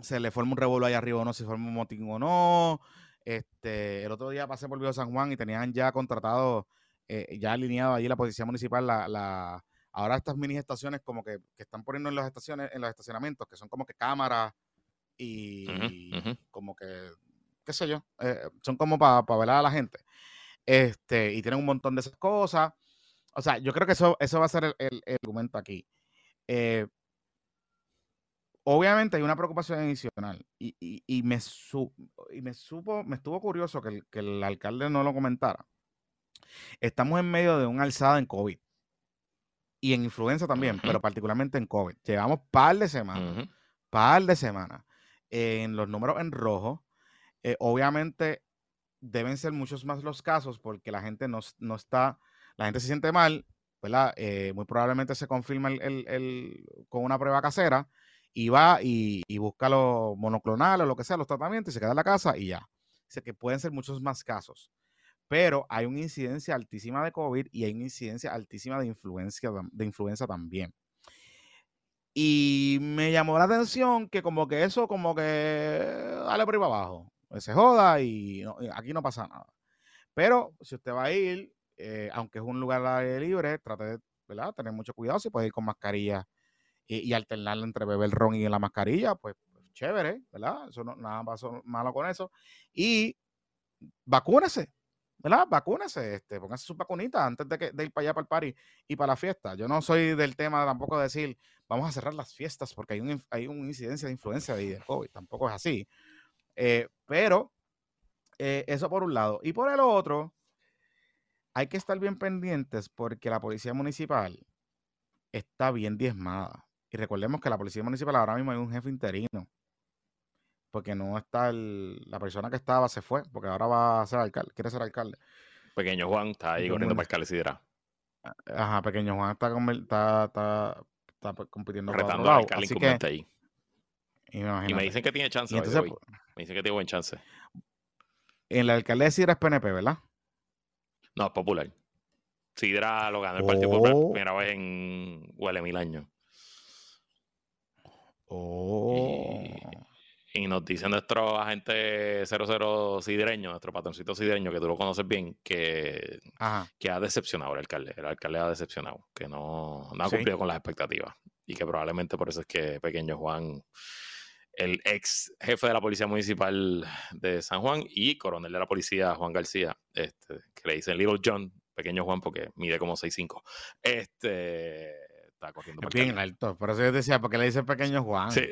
se le forma un revuelo ahí arriba o no, si se forma un motín o no. Este, el otro día pasé por Viejo San Juan y tenían ya contratado, eh, ya alineado allí la policía municipal, la, la, ahora estas mini estaciones como que, que, están poniendo en las estaciones, en los estacionamientos, que son como que cámaras y como que, qué sé yo, eh, son como para pa velar a la gente. Este, y tienen un montón de esas cosas. O sea, yo creo que eso, eso va a ser el, el, argumento aquí. Eh, obviamente hay una preocupación adicional y, y, y me, y me supo, me estuvo curioso que el, que el, alcalde no lo comentara. Estamos en medio de una alzada en COVID y en influenza también, pero particularmente en COVID. Llevamos par de semanas, par de semanas en los números en rojo. Eh, obviamente deben ser muchos más los casos porque la gente no, no está, la gente se siente mal, ¿verdad? Eh, muy probablemente se confirma el, el, con una prueba casera y va y, busca los monoclonales o lo que sea, los tratamientos y se queda en la casa y ya. Dice que pueden ser muchos más casos. Pero hay una incidencia altísima de COVID y hay una incidencia altísima de de influenza también. Y me llamó la atención que como que eso como que dale por ahí para abajo. Se joda y, aquí no pasa nada. Pero si usted va a ir, eh, aunque es un lugar libre, trate de tener mucho cuidado. Si puede ir con mascarilla y, y alternarla entre beber ron y la mascarilla, pues, pues, chévere, ¿verdad? Eso no, nada pasó malo con eso. Y vacúnese, ¿verdad? Vacúnese, este, póngase su vacunita antes de, que, de ir para allá para el party y para la fiesta. Yo no soy del tema tampoco de decir, vamos a cerrar las fiestas porque hay, un, hay una incidencia de influencia de COVID. Tampoco es así. Eh, pero eh, eso por un lado. Y por el otro, hay que estar bien pendientes porque la policía municipal está bien diezmada. Y recordemos que la policía municipal ahora mismo hay un jefe interino. Porque no está el, la persona que estaba, se fue, porque ahora va a ser alcalde, quiere ser alcalde. Pequeño Juan está ahí corriendo para alcalde Ajá, Pequeño Juan está, está, está, está compitiendo Retando al alcalde incumbente ahí. Y me, dicen que tiene chance. Entonces, me dicen que tiene buen chance. En la alcaldía de Sidra es PNP, ¿verdad? No, es popular. Sidra lo ganó el Partido Popular oh. primera vez en huele mil años. Oh. Y nos dice nuestro agente 00 sidreño, nuestro patroncito sidreño, que tú lo conoces bien, que, que ha decepcionado el alcalde. El alcalde ha decepcionado, que no, no ha cumplido con las expectativas. Y que probablemente por eso es que Pequeño Juan, el ex jefe de la Policía Municipal de San Juan y coronel de la policía, Juan García, este, que le dicen Little John, Pequeño Juan, porque mide como 6'5. Este está corriendo bien alto. Por eso yo decía, ¿por qué le dice pequeño Juan? Sí,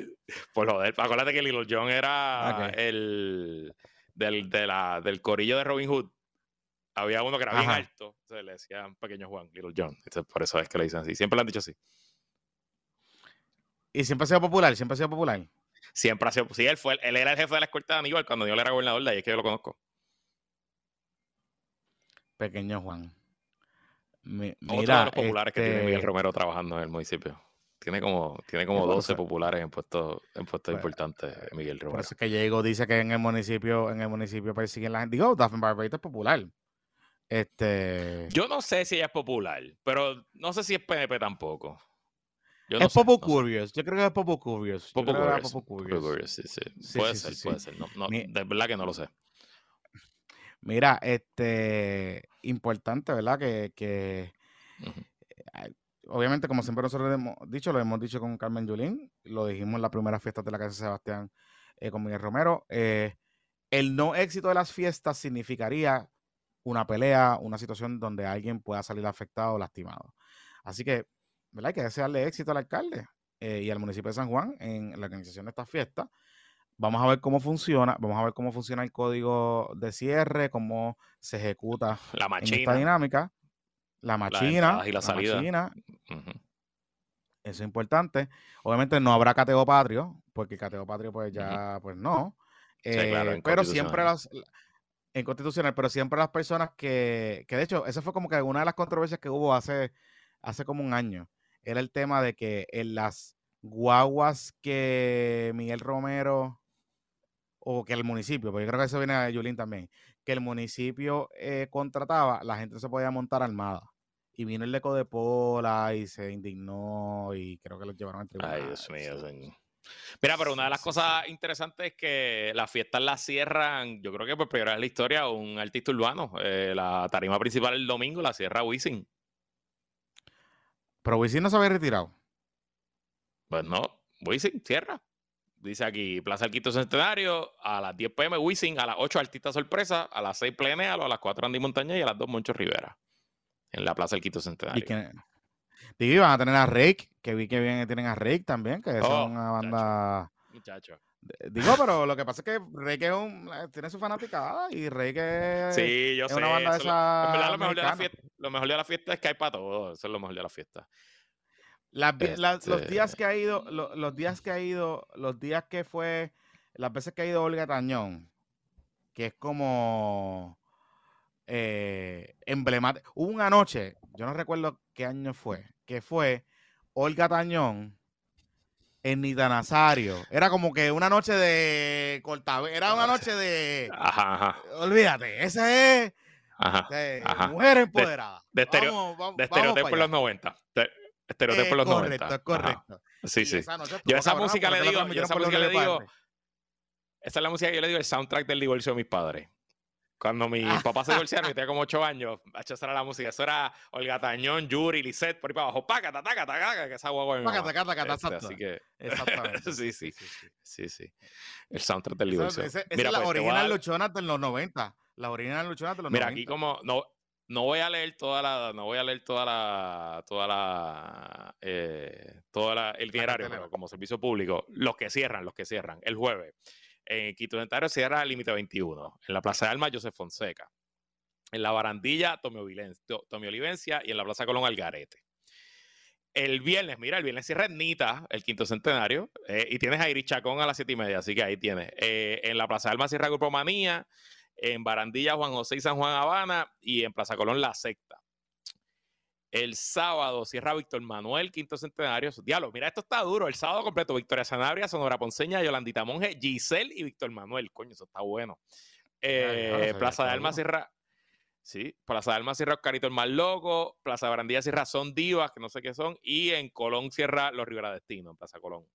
pues joder, acuérdate que Little John era el del, de la, del corillo de Robin Hood. Había uno que era bien alto, entonces le decían pequeño Juan, Little John. por eso es que le dicen así. Siempre le han dicho así. ¿Y siempre ha sido popular? ¿Siempre ha sido popular? Siempre ha sido. Sí, él, fue, él era el jefe de la escuela de Aníbal cuando yo era gobernador de ahí, es que yo lo conozco. Pequeño Juan. Otro de los populares que tiene Miguel este Romero trabajando en el municipio. Tiene como, tiene como 12 populares en puestos, en puestos importantes, Miguel Romero. Por eso es que Diego dice que en el municipio, en el municipio persiguen la gente. Digo, Daphne Barbaita es popular. Este... Yo no sé si ella es popular, pero no sé si es PNP tampoco. es Popo Curious. Yo creo que es Popo Curious. Popo Curious. sí, sí. puede ser, puede ser. de verdad que no lo sé. Mira, este, importante, ¿verdad? Que, que eh, obviamente, como siempre nosotros hemos dicho, lo hemos dicho con Carmen Yulín, lo dijimos en la primera fiesta de la Casa Sebastián eh, con Miguel Romero, eh, el no éxito de las fiestas significaría una pelea, una situación donde alguien pueda salir afectado o lastimado. Así que, ¿verdad? Hay que desearle éxito al alcalde y al municipio de San Juan en la organización de estas fiestas. Vamos a ver cómo funciona, vamos a ver cómo funciona el código de cierre, cómo se ejecuta la en esta dinámica. La machina. y la, salida. Eso es importante. Obviamente no habrá cateo patrio, porque cateo patrio pues ya, pues no. Eh, pero siempre las en constitucional, pero siempre las personas que, que de hecho, esa fue como que una de las controversias que hubo hace, hace como un año. Era el tema de que en las guaguas que Miguel Romero o que el municipio, porque yo creo que eso viene de Yulín también, que el municipio eh, contrataba, la gente se podía montar armada. Y vino el eco de Pola y se indignó y creo que lo llevaron al tribunal. Ay, Dios mío, Mira, pero una de las cosas interesantes es que las fiestas las cierran, yo creo que por primera vez en la historia, un artista urbano. Eh, la tarima principal el domingo la cierra Wisin. Pero Wisin no se había retirado. Pues no, Wisin cierra. Dice aquí, Plaza del Quinto Centenario, a las 10 pm Wisin, a las 8 Artista Sorpresa, a las 6 Plenéalo, a las 4 Andy Montaña y a las 2 Moncho Rivera. En la Plaza del Quinto Centenario. Y que, van a tener a Rake, que vi que bien tienen a Rake también, que es oh, una banda... Muchacho. Digo, pero lo que pasa es que Rake es un, eh, tiene su fanaticada y Rake es, sí, yo sé, una banda de esa... En verdad, lo mejor de, la fiesta, lo mejor de la fiesta es que hay para todo. Eso es lo mejor de la fiesta los días que ha ido, los días que ha ido, los días que fue, las veces que ha ido Olga Tañón, que es como eh, emblemático. Hubo una noche, yo no recuerdo qué año fue, que fue Olga Tañón en Nita Nazario. Era como que una noche de corta, era una noche de. Ajá, Olvídate, esa es. Ajá, mujer empoderada. De, de, estereotipo en los 90. Estereotipo por los correcto, 90. Correcto, Sí, sí. Yo esa música le digo, yo esa música le digo, esa es la música que yo le digo el soundtrack del divorcio de mis padres. Cuando mis ah. papás se divorciaron, yo tenía como 8 años, esa era la música. Eso era Olga Tañón, Yuri, Lisette, por ahí para abajo. Paca, taca, taca, taca, que esa guagua Paca, taca, taca, este, Así que... Exactamente. sí, sí, sí, sí, El soundtrack del divorcio. Esa, es la pues, original luchona de los 90. La original luchona de los 90. Mira, aquí como... No, no voy a leer toda la, no voy a leer toda la, toda la, eh, toda la, el itinerario, pero como servicio público, los que cierran, los que cierran, el jueves. En Quito Dentario cierra el límite 21. En la Plaza de Alma, José Fonseca. En la Barandilla, Tomio Olivencia. Y en la Plaza Colón, Algarete. El viernes, mira, el viernes cierra Nita, el quinto centenario. Eh, y tienes a Iris Chacón a las siete y media, así que ahí tienes. Eh, en la Plaza de Alma cierra Grupo Manía en Barandilla, Juan José y San Juan Habana y en Plaza Colón La Secta. El sábado cierra Víctor Manuel, quinto centenario. Diablo, mira, esto está duro. El sábado completo, Victoria Sanabria, Sonora Ponceña, Yolandita Monge, Giselle y Víctor Manuel. Coño, eso está bueno. Eh, Plaza de Alma cierra. Sí, Plaza de Alma cierra Oscarito el Más Loco, Plaza de Barandilla cierra Son Divas, que no sé qué son, y en Colón cierra Los Rivera Destino, en Plaza Colón.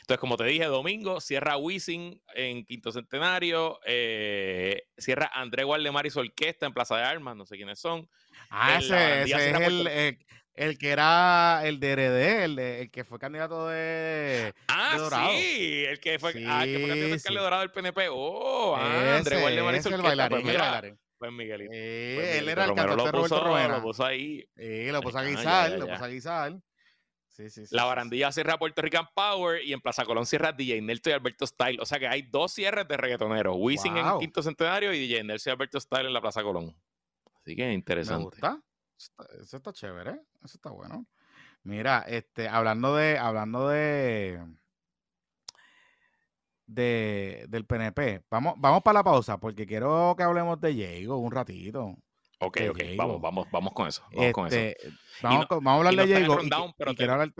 Entonces, como te dije, domingo cierra Wisin en Quinto Centenario, eh, cierra André Guardemar y su orquesta en Plaza de Armas, no sé quiénes son. Ah, ese, es el, el, que era el de Heredé, el, el que fue candidato de, ah, Dorado. sí, el que fue, ah, el que fue candidato de alcalde Dorado del PNP. Oh, ah, André Guardemar y su orquesta. El pues bailarín, pues Miguelito. pues él era el de Roberto Rueda. Lo puso ahí. Sí, lo puso a guisar, lo puso a guisar la barandilla cierra Puerto Rican Power y en Plaza Colón cierra DJ Nelto y Alberto Style. O sea que hay dos cierres de reggaetoneros. Wisin en el quinto centenario y DJ Nelto y Alberto Style en la Plaza Colón. Así que interesante. Me gusta. Eso está, chévere. Eso está bueno. Mira, este, hablando de, hablando de, de del PNP, vamos, vamos para la pausa porque quiero que hablemos de Diego un ratito. Ok, ok, vamos, vamos, vamos con eso. Vamos, con eso. Este, vamos, vamos, a hablar de pero quiero hablar.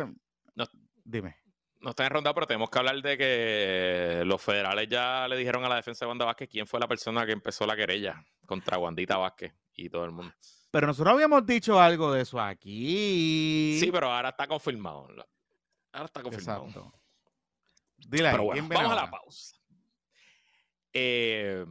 dime. No está en ronda, pero tenemos que hablar de que los federales ya le dijeron a la defensa de Wanda Vázquez quién fue la persona que empezó la querella contra Wandita Vázquez y todo el mundo. Pero nosotros habíamos dicho algo de eso aquí. Sí, pero ahora está confirmado. Ahora está confirmado. Exacto. Dile ahí, vamos a la pausa. Eh,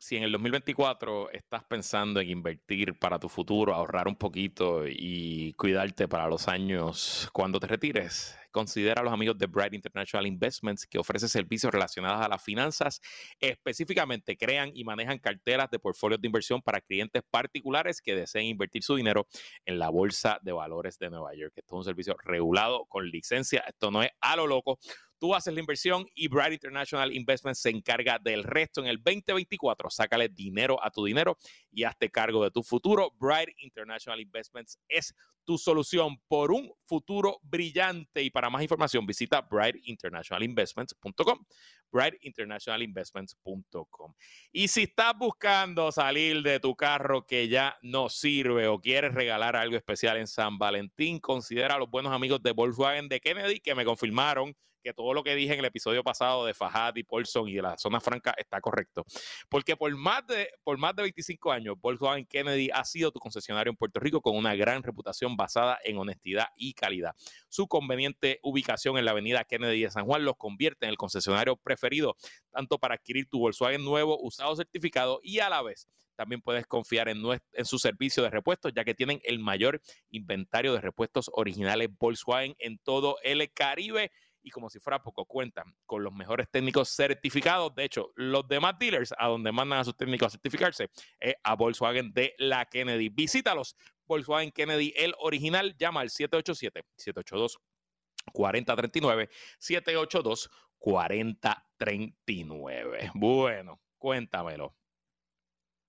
si en el 2024 estás pensando en invertir para tu futuro, ahorrar un poquito y cuidarte para los años cuando te retires, considera a los amigos de Bright International Investments que ofrece servicios relacionados a las finanzas. Específicamente crean y manejan carteras de portfolios de inversión para clientes particulares que deseen invertir su dinero en la Bolsa de Valores de Nueva York. Esto es un servicio regulado con licencia. Esto no es a lo loco. Tú haces la inversión y Bright International Investments se encarga del resto en el 2024. Sácale dinero a tu dinero y hazte cargo de tu futuro. Bright International Investments es tu solución por un futuro brillante. Y para más información, visita brightinternationalinvestments.com. brightinternationalinvestments.com. Y si estás buscando salir de tu carro que ya no sirve o quieres regalar algo especial en San Valentín, considera a los buenos amigos de Volkswagen de Kennedy que me confirmaron que todo lo que dije en el episodio pasado de Fajad y Paulson y de la zona franca está correcto. Porque por más de, por más de 25 años, Volkswagen Kennedy ha sido tu concesionario en Puerto Rico con una gran reputación basada en honestidad y calidad. Su conveniente ubicación en la avenida Kennedy de San Juan los convierte en el concesionario preferido, tanto para adquirir tu Volkswagen nuevo, usado, certificado y a la vez también puedes confiar en, en, su servicio de repuestos, ya que tienen el mayor inventario de repuestos originales Volkswagen en todo el Caribe y como si fuera poco, cuentan con los mejores técnicos certificados. De hecho, los demás dealers a donde mandan a sus técnicos a certificarse es a Volkswagen de la Kennedy. Visítalos. Volkswagen Kennedy, el original, llama al 787-782-4039, 782-4039. Bueno, cuéntamelo.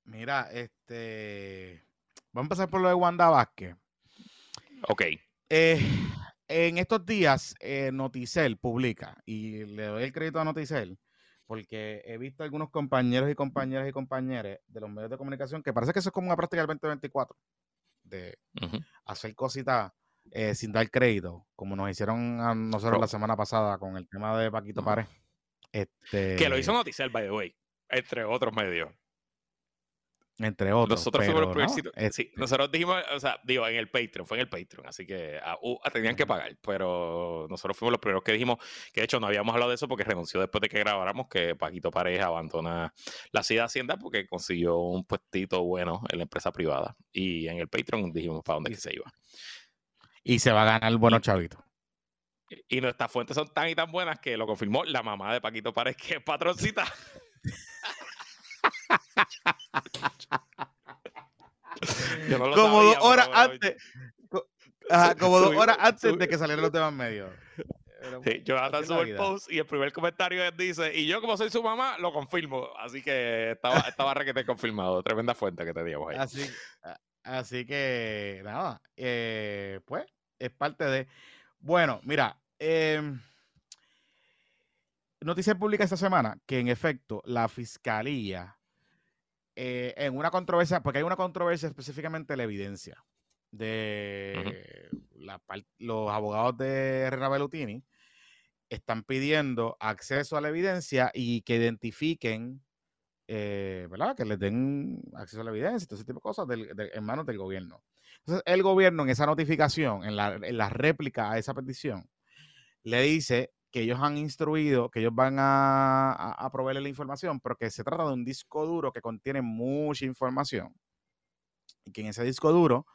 Mira, este. Vamos a empezar por lo de Wanda Vázquez. Ok. Eh, en estos días, eh, Noticel publica, y le doy el crédito a Noticel, porque he visto algunos compañeros y compañeras y compañeras de los medios de comunicación que parece que eso es como una práctica del 2024, de hacer cositas eh, sin dar crédito, como nos hicieron a nosotros la semana pasada con el tema de Paquito Párez. Este... Que lo hizo Noticel, by the way, entre otros medios. Entre otros. Nosotros fuimos los primeros. Sí, nosotros dijimos, o sea, digo, en el Patreon, fue en el Patreon, así que ah, uh, ah, tenían que pagar, pero nosotros fuimos los primeros que dijimos que de hecho no habíamos hablado de eso porque renunció después de que grabáramos que Paquito Pareja abandona la ciudad de Hacienda porque consiguió un puestito bueno en la empresa privada. Y en el Patreon dijimos para dónde que se iba. Y se va a ganar el bueno chavito. Y nuestras fuentes son tan y tan buenas que lo confirmó la mamá de Paquito Pareja, que es patroncita. como dos horas antes. como dos horas antes de que salieran los temas medios. Sí, Jonathan sube el post y el primer comentario dice, y yo como soy su mamá, lo confirmo. Así que estaba, estaba requete confirmado. Tremenda fuente que te digo ahí. Así, así que, nada, eh, pues, es parte de... Bueno, mira, eh, noticia pública esta semana que en efecto la fiscalía eh, en una controversia, porque hay una controversia específicamente de la evidencia de los abogados de Herrera Bellutini están pidiendo acceso a la evidencia y que identifiquen, eh, ¿verdad? Que les den acceso a la evidencia, todo ese tipo de cosas en manos del gobierno. Entonces, el gobierno en esa notificación, en la, en la réplica a esa petición, le dice que ellos han instruido, que ellos van a, a, proveerle la información, pero que se trata de un disco duro que contiene mucha información. Y que en ese disco duro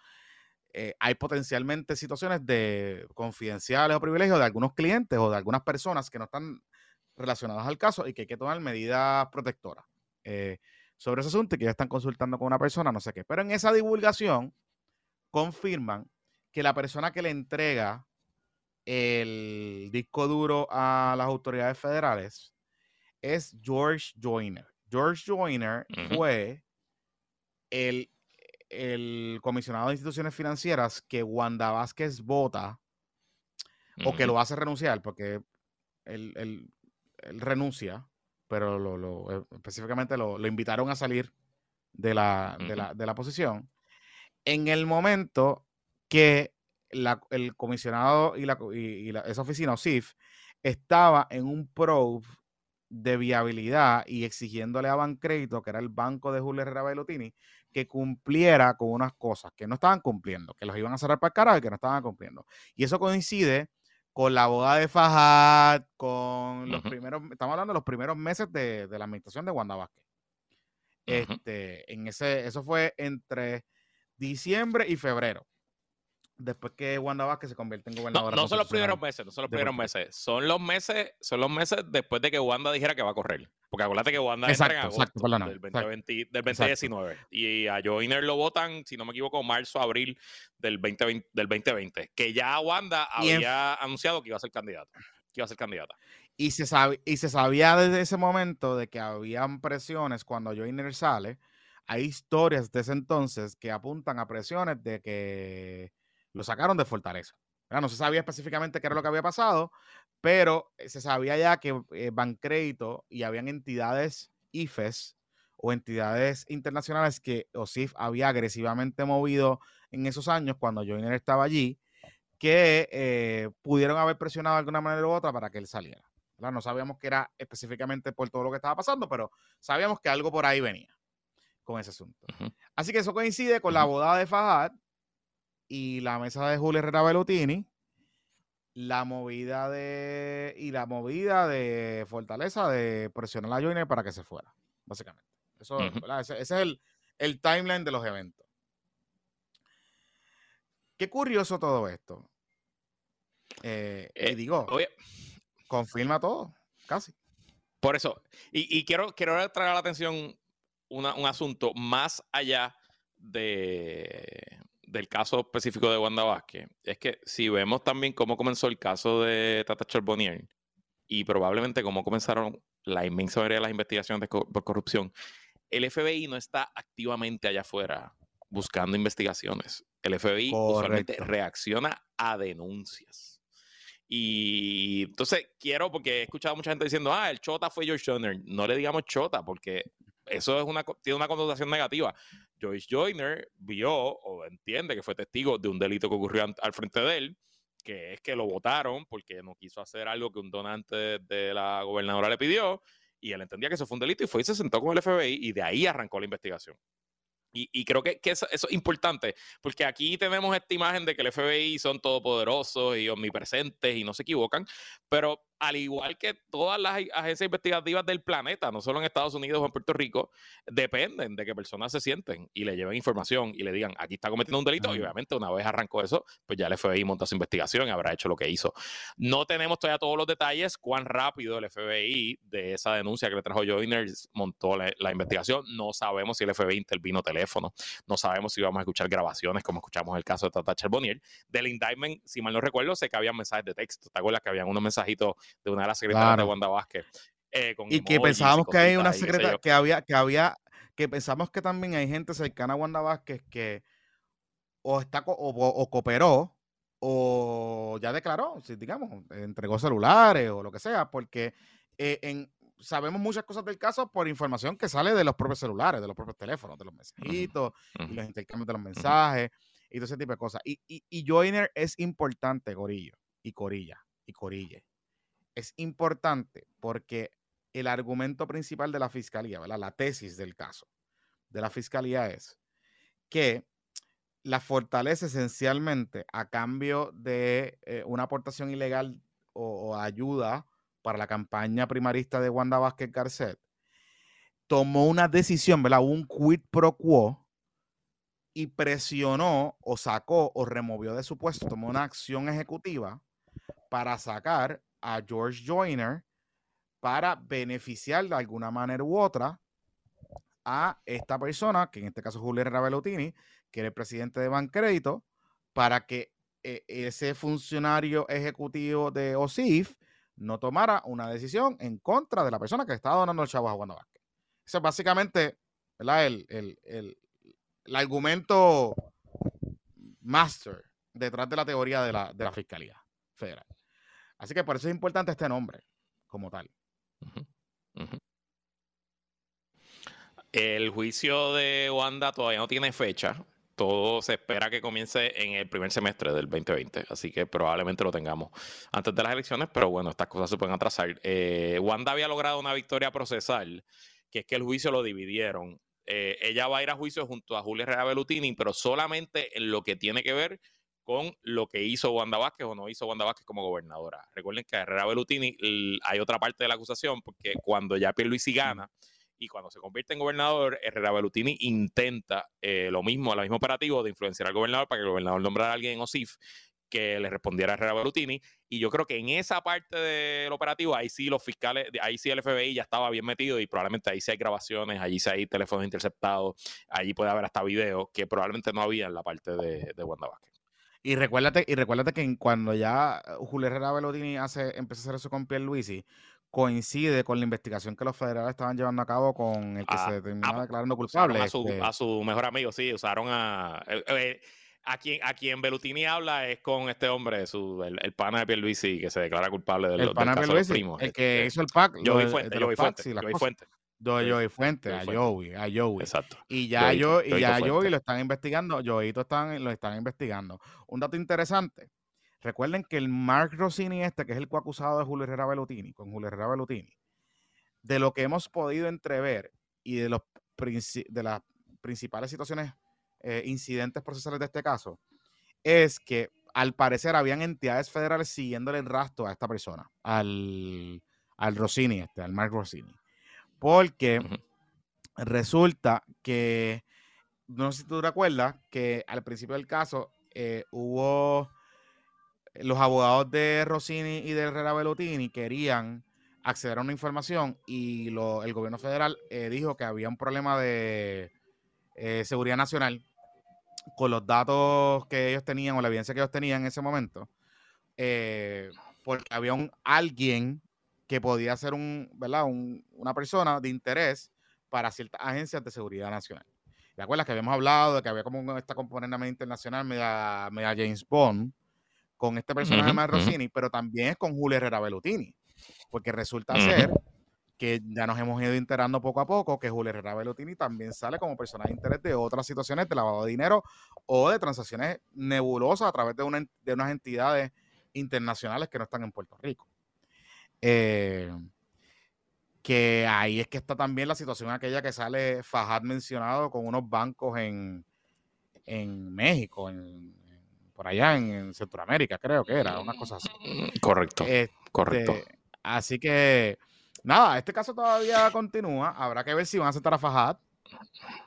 eh, hay potencialmente situaciones de confidenciales o privilegios de algunos clientes o de algunas personas que no están relacionadas al caso y que hay que tomar medidas protectoras eh, sobre ese asunto y que ya están consultando con una persona, no sé qué. Pero en esa divulgación confirman que la persona que le entrega el disco duro a las autoridades federales es George Joyner. George Joyner fue el, el, comisionado de instituciones financieras que Wanda Vázquez vota o que lo hace renunciar, porque él, renuncia, pero lo, eh, específicamente lo, invitaron a salir de la, de, la, de la posición. En el momento que el comisionado y, la, esa oficina, OSIF, estaba en un probe de viabilidad y exigiéndole a Bancrédito, que era el banco de Julio Herrera Bellotini, que cumpliera con unas cosas que no estaban cumpliendo, que los iban a cerrar para el carajo y que no estaban cumpliendo. Y eso coincide con la boda de Fajad, con los primeros, estamos hablando de los primeros meses de, la administración de Wanda Vázquez. Este, en ese, eso fue entre diciembre y febrero después que Wanda Vázquez se convierte en gobernadora. No, no son los primeros meses, no son los primeros meses. Son los meses, son los meses después de que Wanda dijera que va a correr. Porque acuérdate que Wanda exacto, en agosto del, 2019. Y a Joyner lo votan, si no me equivoco, marzo, abril del 2020, del 2020. Que ya Wanda había anunciado que iba a ser candidata. Que iba a ser candidata. Y se, sabe, y se sabía desde ese momento de que habían presiones cuando Joyner sale. Hay historias de ese entonces que apuntan a presiones de que lo sacaron de Fortaleza. No se sabía específicamente qué era lo que había pasado, pero eh, se sabía ya que eh, Bancrédito y habían entidades IFES o entidades internacionales que OSIF había agresivamente movido en esos años cuando Joyner estaba allí, que eh, pudieron haber presionado de alguna manera u otra para que él saliera. No sabíamos que era específicamente por todo lo que estaba pasando, pero sabíamos que algo por ahí venía con ese asunto. Así que eso coincide con la boda de Fajad, y la mesa de Julio Herrera Bellutini, la movida de y la movida de Fortaleza de presionar a Joyner para que se fuera, básicamente. Eso, ese, es el, el, timeline de los eventos. Qué curioso todo esto. Eh, y eh, digo, confirma todo, casi. Por eso, y, quiero, quiero traer a la atención un asunto más allá de, del caso específico de Wanda Vázquez es que si vemos también cómo comenzó el caso de Tata Charbonnier y probablemente cómo comenzaron la inmensa mayoría de las investigaciones por corrupción, el FBI no está activamente allá afuera buscando investigaciones. El FBI usualmente reacciona a denuncias. Y entonces quiero, porque he escuchado a mucha gente diciendo, ah, el chota fue George Joyner. No le digamos chota, porque eso es una, tiene una connotación negativa. Joyce Joyner vio o entiende que fue testigo de un delito que ocurrió al frente de él, que es que lo votaron porque no quiso hacer algo que un donante de la gobernadora le pidió, y él entendía que eso fue un delito y fue y se sentó con el FBI y de ahí arrancó la investigación. Y, creo que, eso, es importante, porque aquí tenemos esta imagen de que el FBI son todopoderosos y omnipresentes y no se equivocan, pero al igual que todas las agencias investigativas del planeta, no solo en Estados Unidos o en Puerto Rico, dependen de que personas se sienten y le lleven información y le digan, aquí está cometiendo un delito, y obviamente una vez arrancó eso, pues ya el FBI monta su investigación y habrá hecho lo que hizo. No tenemos todavía todos los detalles, cuán rápido el FBI de esa denuncia que le trajo Joyner montó la, investigación, no sabemos si el FBI intervino teléfono, no sabemos si vamos a escuchar grabaciones como escuchamos el caso de Tata Charbonnier. Del indictment, si mal no recuerdo, sé que había mensajes de texto, ¿te acuerdas que habían unos mensajitos de una de las secretarias de Wanda Vázquez. Eh, y que pensábamos que hay una secretaria, que había, que había, que pensamos que también hay gente cercana a Wanda Vázquez que o está o, cooperó o ya declaró, si digamos, entregó celulares o lo que sea, porque eh, en, sabemos muchas cosas del caso por información que sale de los propios celulares, de los propios teléfonos, de los mensajitos, y los intercambios de los mensajes y todo ese tipo de cosas. Y, y, y Joiner es importante, Gorillo, y Corilla, y Corille es importante porque el argumento principal de la fiscalía, ¿verdad? la tesis del caso de la fiscalía es que la fortaleza esencialmente a cambio de eh, una aportación ilegal o, ayuda para la campaña primarista de Wanda Vázquez Garcet, tomó una decisión, ¿verdad? Un quid pro quo y presionó o sacó o removió de su puesto, tomó una acción ejecutiva para sacar a George Joyner para beneficiar de alguna manera u otra a esta persona, que en este caso es Julio Ravelotini, que era el presidente de Bancrédito, para que eh, ese funcionario ejecutivo de OSIF no tomara una decisión en contra de la persona que estaba donando el chavo a Wanda Vázquez. Ese es básicamente El, el, argumento master detrás de la teoría de la, de la Fiscalía Federal. Así que por eso es importante este nombre como tal. El juicio de Wanda todavía no tiene fecha. Todo se espera que comience en el primer semestre del 2020, así que probablemente lo tengamos antes de las elecciones, pero bueno, estas cosas se pueden atrasar. Eh, Wanda había logrado una victoria procesal, que es que el juicio lo dividieron. Eh, ella va a ir a juicio junto a Julia Herrera Bellutini, pero solamente en lo que tiene que ver con lo que hizo Wanda Vázquez o no hizo Wanda Vázquez como gobernadora. Recuerden que a Herrera Bellutini hay otra parte de la acusación, porque cuando ya Pierluisi gana y cuando se convierte en gobernador, Herrera Bellutini intenta eh, lo mismo, el mismo operativo de influenciar al gobernador para que el gobernador nombrara a alguien en OSIF que le respondiera a Herrera Bellutini. Y yo creo que en esa parte del operativo, ahí sí los fiscales, ahí sí el FBI ya estaba bien metido y probablemente ahí sí hay grabaciones, allí sí hay teléfonos interceptados, allí puede haber hasta videos que probablemente no había en la parte de, de Wanda Vázquez. Y recuérdate, y recuérdate que cuando ya Julio Herrera Velodini hace, empezó a hacer eso con Luisi, coincide con la investigación que los federales estaban llevando a cabo con el que se terminaba declarando culpable. A su, este a su, mejor amigo, sí, usaron a. Eh, eh, a quien, a quien Belutini habla es con este hombre, su, el, pana de Pierluisi, que se declara culpable del, el pana de Pierluisi, El que este, hizo el pack. Yo vi Fuente, yo vi Fuente, Fuente. De Joey Fuente, a Joey, a Joey. Exacto. Y ya yo, y ya Joey lo están investigando, Joeyito están, lo están investigando. Un dato interesante. Recuerden que el Mark Rossini este, que es el coacusado de Julio Herrera Bellutini, con Julio Herrera Bellutini, de lo que hemos podido entrever y de los de las principales situaciones, eh, incidentes procesales de este caso, es que al parecer habían entidades federales siguiéndole el rastro a esta persona, al, al Rossini este, al Mark Rossini. Porque resulta que, no sé si tú recuerdas, que al principio del caso eh, hubo los abogados de Rossini y de Herrera Bellotini querían acceder a una información y el gobierno federal eh, dijo que había un problema de eh, seguridad nacional con los datos que ellos tenían o la evidencia que ellos tenían en ese momento, porque había un alguien que podía ser un, ¿verdad? una persona de interés para ciertas agencias de seguridad nacional. ¿Te acuerdas que habíamos hablado de que había como esta componente internacional media, media, James Bond con este personaje de Rossini, pero también es con Julio Herrera Bellutini, porque resulta ser que ya nos hemos ido enterando poco a poco que Julio Herrera Bellutini también sale como personaje de interés de otras situaciones de lavado de dinero o de transacciones nebulosas a través de, una, de unas entidades internacionales que no están en Puerto Rico. Eh, que ahí es que está también la situación aquella que sale Fajad mencionado con unos bancos en, en México, en, por allá en, Centroamérica, creo que era, una cosa así. Mm, correcto, correcto. Este, así que, nada, este caso todavía continúa. Habrá que ver si van a sentar a Fajad,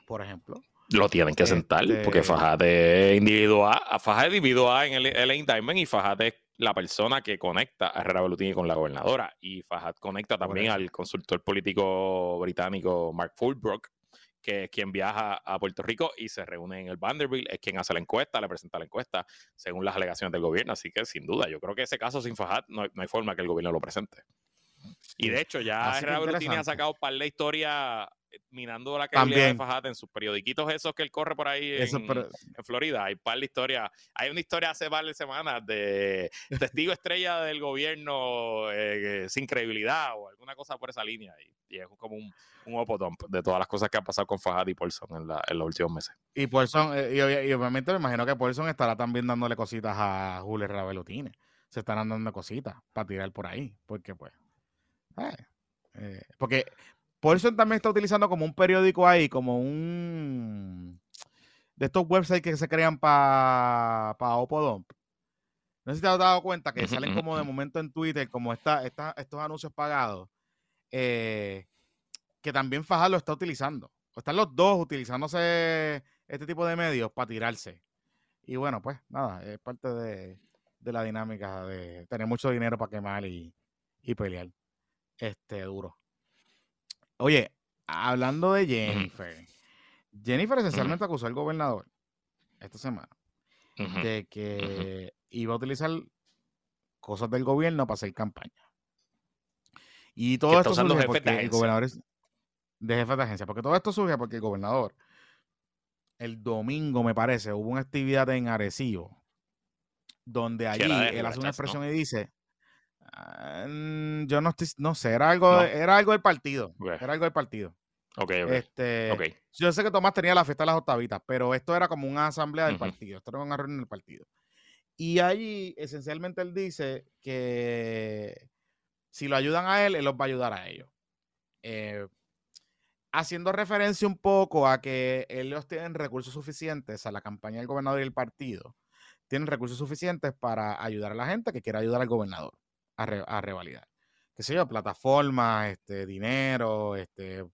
por ejemplo. Lo tienen que sentar, porque este Fajad es individual, Fajad es individual en el, el indictment y Fajad es la persona que conecta a Herrera Bellutini con la gobernadora. Y Fajad conecta también al consultor político británico Mark Fulbrook, que es quien viaja a Puerto Rico y se reúne en el Vanderbilt, es quien hace la encuesta, le presenta la encuesta según las alegaciones del gobierno. Así que sin duda, yo creo que ese caso sin Fajad no, hay forma que el gobierno lo presente. Y de hecho, ya Herrera Bellutini ha sacado para la historia minando la credibilidad de Fajat en sus periodiquitos esos que él corre por ahí en, Florida. Hay par de historias. Hay una historia hace par de semanas de testigo estrella del gobierno eh, sin credibilidad o alguna cosa por esa línea. Y, es como un, un de todas las cosas que han pasado con Fajat y Paulson en, los últimos meses. Y Paulson, eh, y, obviamente me imagino que Paulson estará también dándole cositas a Julio Ravelotine. Se estarán dando cositas para tirar por ahí. Porque pues... Eh, porque Paulson también está utilizando como un periódico ahí, como un de estos websites que se crean para pa Opodump. No sé si te has dado cuenta que salen como de momento en Twitter, como esta, esta- estos anuncios pagados, eh, que también Fajardo está utilizando. O están los dos utilizándose este tipo de medios para tirarse. Y bueno, pues nada, es parte de, de la dinámica de tener mucho dinero para quemar y, y pelear. Este, duro. Oye, hablando de Jennifer. Jennifer esencialmente acusó al gobernador esta semana de que iba a utilizar cosas del gobierno para hacer campaña. Y todo esto surge jefes de porque el gobernador es de jefe de agencia, porque todo esto surge porque el gobernador el domingo, me parece, hubo una actividad en Arecibo donde allí él hace una expresión y dice "Ah, mm, yo no estoy, no sé, era algo, No. era algo del partido, era algo del partido. Ok, ok. Este, ok. yo sé que Tomás tenía la fiesta de las octavitas, pero esto era como una asamblea del partido, esto era una reunión del partido. Y allí, esencialmente, él dice que si lo ayudan a él, él los va a ayudar a ellos. Eh, haciendo referencia un poco a que ellos tienen recursos suficientes a la campaña del gobernador y el partido, tienen recursos suficientes para ayudar a la gente que quiera ayudar al gobernador a, re- revalidar. Qué sé yo, plataformas, este, dinero, este,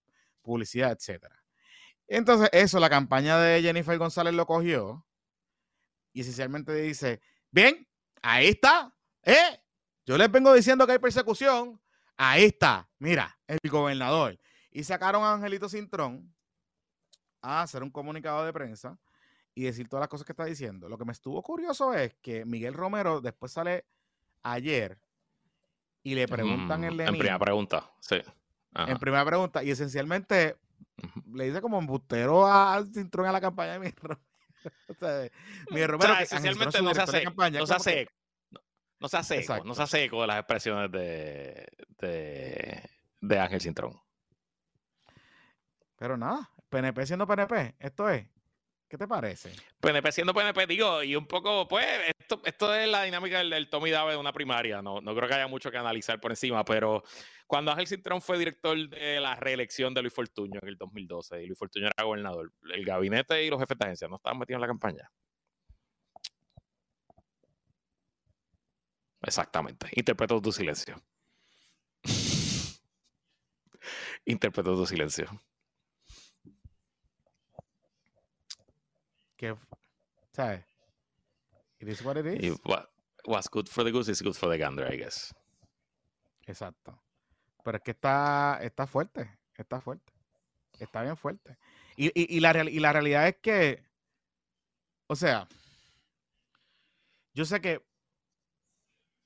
publicidad, etcétera. Entonces, eso, la campaña de Jennifer González lo cogió y esencialmente dice: Bien, ahí está, ¿eh? Yo les vengo diciendo que hay persecución. Ahí está, mira, el gobernador. Y sacaron a Angelito Cintrón a hacer un comunicado de prensa y decir todas las cosas que está diciendo. Lo que me estuvo curioso es que Miguel Romero después sale ayer y le preguntan Mm, el En primera pregunta, sí. Ajá. en primera pregunta y esencialmente le dice como embustero a Cintrón a la campaña de Miguel Romero. o sea, Miguel O sea, esencialmente no se hace, campaña, no se que- hace. No, se hace eco, no se hace eco de las expresiones de, de, de Ángel Cintrón. Pero nada, PNP siendo PNP, esto es. ¿Qué te parece? PNP siendo PNP, digo, y un poco, pues, esto, esto es la dinámica del, Tommy Dave de una primaria, no, no creo que haya mucho que analizar por encima, pero cuando Ángel Cintrón fue director de la reelección de Luis Fortuño en el 2012, y Luis Fortuño era gobernador, el gabinete y los jefes de agencia no estaban metidos en la campaña. Exactamente. Interpreto tu silencio. Interpreto tu silencio. Que, ¿sabes? It is what it is. Y what, what's good for the goose is good for the gander, I guess. Exacto. Pero es que está, está fuerte, está fuerte. Está bien fuerte. Y, y- y la, real- y la realidad es que, o sea, yo sé que,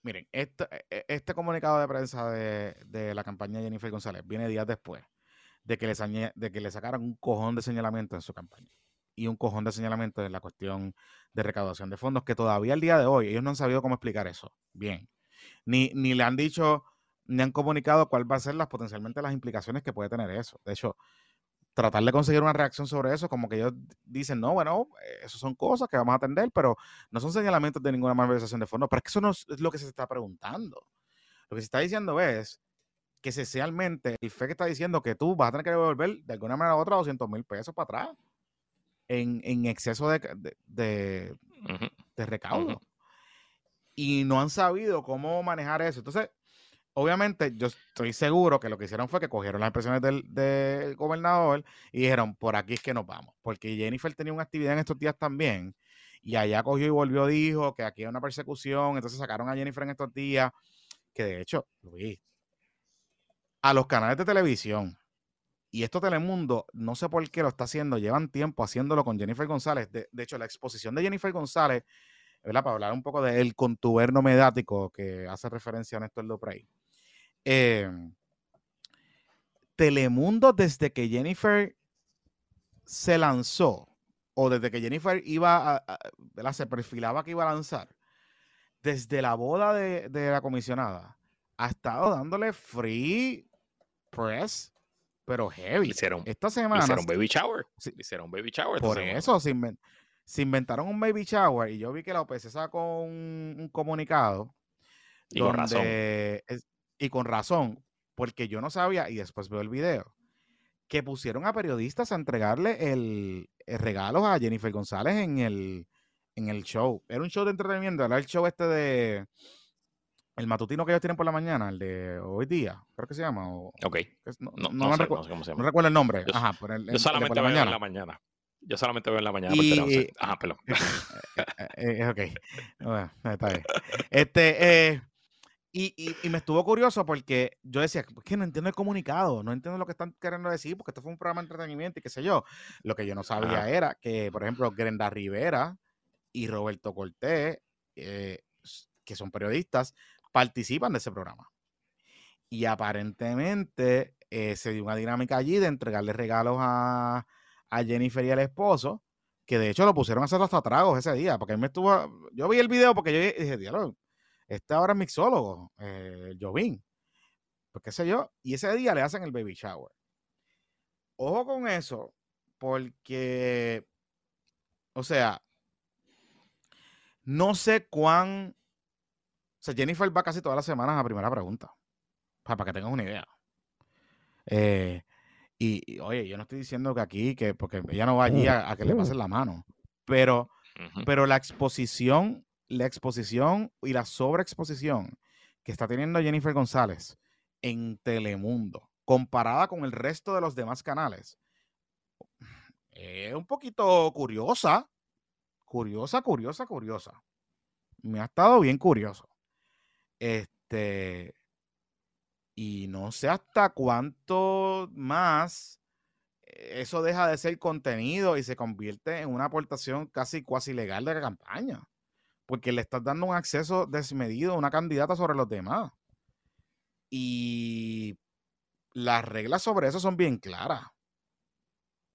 miren, este, este comunicado de prensa de, de la campaña de Jennifer González viene días después de que, le de que le sacaran un cojón de señalamiento en su campaña y un cojón de señalamiento en la cuestión de recaudación de fondos, que todavía al día de hoy ellos no han sabido cómo explicar eso. Bien. Ni, ni le han dicho, ni han comunicado cuál va a ser las potencialmente las implicaciones que puede tener eso. De hecho, tratar de conseguir una reacción sobre eso, como que ellos dicen, no, bueno, eso son cosas que vamos a atender, pero no son señalamientos de ninguna malversación de fondos. Pero es que eso no es lo que se está preguntando. Lo que se está diciendo es que esencialmente el FE que está diciendo que tú vas a tener que devolver de alguna manera u otra 200 mil pesos para atrás en, en exceso de, de- de- recaudo. Y no han sabido cómo manejar eso. Entonces, obviamente, yo estoy seguro que lo que hicieron fue que cogieron las expresiones del, del gobernador y dijeron, por aquí es que nos vamos. Porque Jennifer tenía una actividad en estos días también. Y allá cogió y volvió, dijo que aquí hay una persecución. Entonces sacaron a Jennifer en estos días. Que de hecho, Luis, a los canales de televisión. Y esto Telemundo, no sé por qué lo está haciendo, llevan tiempo haciéndolo con Jennifer González. De, de hecho, la exposición de Jennifer González, ¿verdad? Para hablar un poco del contuberno mediático que hace referencia a Néstor Duprey. Eh, Telemundo, desde que Jennifer se lanzó, o desde que Jennifer iba a, a- se perfilaba que iba a lanzar, desde la boda de, de la comisionada, ha estado dándole free press, pero heavy. Le hicieron- Esta semana hicieron baby shower. Sí. Hicieron baby shower. por semana. eso se, se inventaron un baby shower y yo vi que la OPC sacó un, un comunicado. Y con razón. es- y con razón, porque yo no sabía, y después veo el video, que pusieron a periodistas a entregarle el, el regalo a Jennifer González en el, en el show. Era un show de entretenimiento, era el show este de el matutino que ellos tienen por la mañana, el de hoy día, creo que se llama. O, ok. no, no, no, sé, cómo se llama. no, recuerdo el nombre. Yo, Ajá, por el, yo solamente veo en la mañana. Yo solamente veo en la mañana. Y, Ajá, perdón. Eh, eh, eh, ok. Bueno, está bien. Este, eh, y, y, y, me estuvo curioso porque yo decía, es que no entiendo el comunicado, no entiendo lo que están queriendo decir, porque esto fue un programa de entretenimiento y qué sé yo. Lo que yo no sabía era que, por ejemplo, Grenda Rivera y Roberto Cortés, eh, que son periodistas, participan de ese programa. Y aparentemente eh, se dio una dinámica allí de entregarle regalos a, a Jennifer y al esposo, que de hecho lo pusieron a hacer hasta tragos ese día, porque él me estuvo, yo vi el video porque yo dije, diablo, este ahora es mixólogo, eh, Jovín, pues qué sé yo, y ese día le hacen el baby shower. Ojo con eso, porque, o sea, no sé cuán sea, Jennifer va casi todas las semanas a primera pregunta. Para, que tengas una idea. Eh, y, oye, yo no estoy diciendo que aquí, que porque ella no va allí a, que le pasen la mano. Pero, pero la exposición, la exposición y la sobreexposición que está teniendo Jennifer González en Telemundo, comparada con el resto de los demás canales, es un poquito curiosa. Curiosa, curiosa, curiosa. Me ha estado bien curioso. Este, y no sé hasta cuánto más eso deja de ser contenido y se convierte en una aportación casi cuasi legal de la campaña. Porque le estás dando un acceso desmedido a una candidata sobre los demás. Y las reglas sobre eso son bien claras.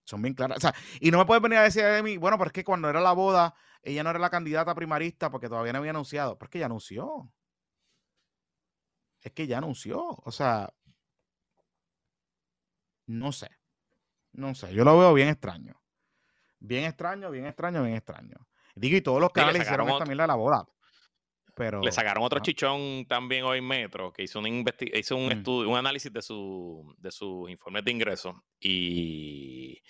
Son bien claras. O sea, y no me puedes venir a decir de mí, bueno, pero es que cuando era la boda, ella no era la candidata primarista porque todavía no había anunciado. Pero es que ella anunció es que ya anunció. O sea, no sé. No sé. Yo lo veo bien extraño. Bien extraño, bien extraño, bien extraño. Digo, y todos los canales hicieron mierda de la boda. Pero, le sacaron otro chichón también hoy Metro, que hizo un, hizo un mm. estudio, un análisis de, su, de sus informes de ingresos y,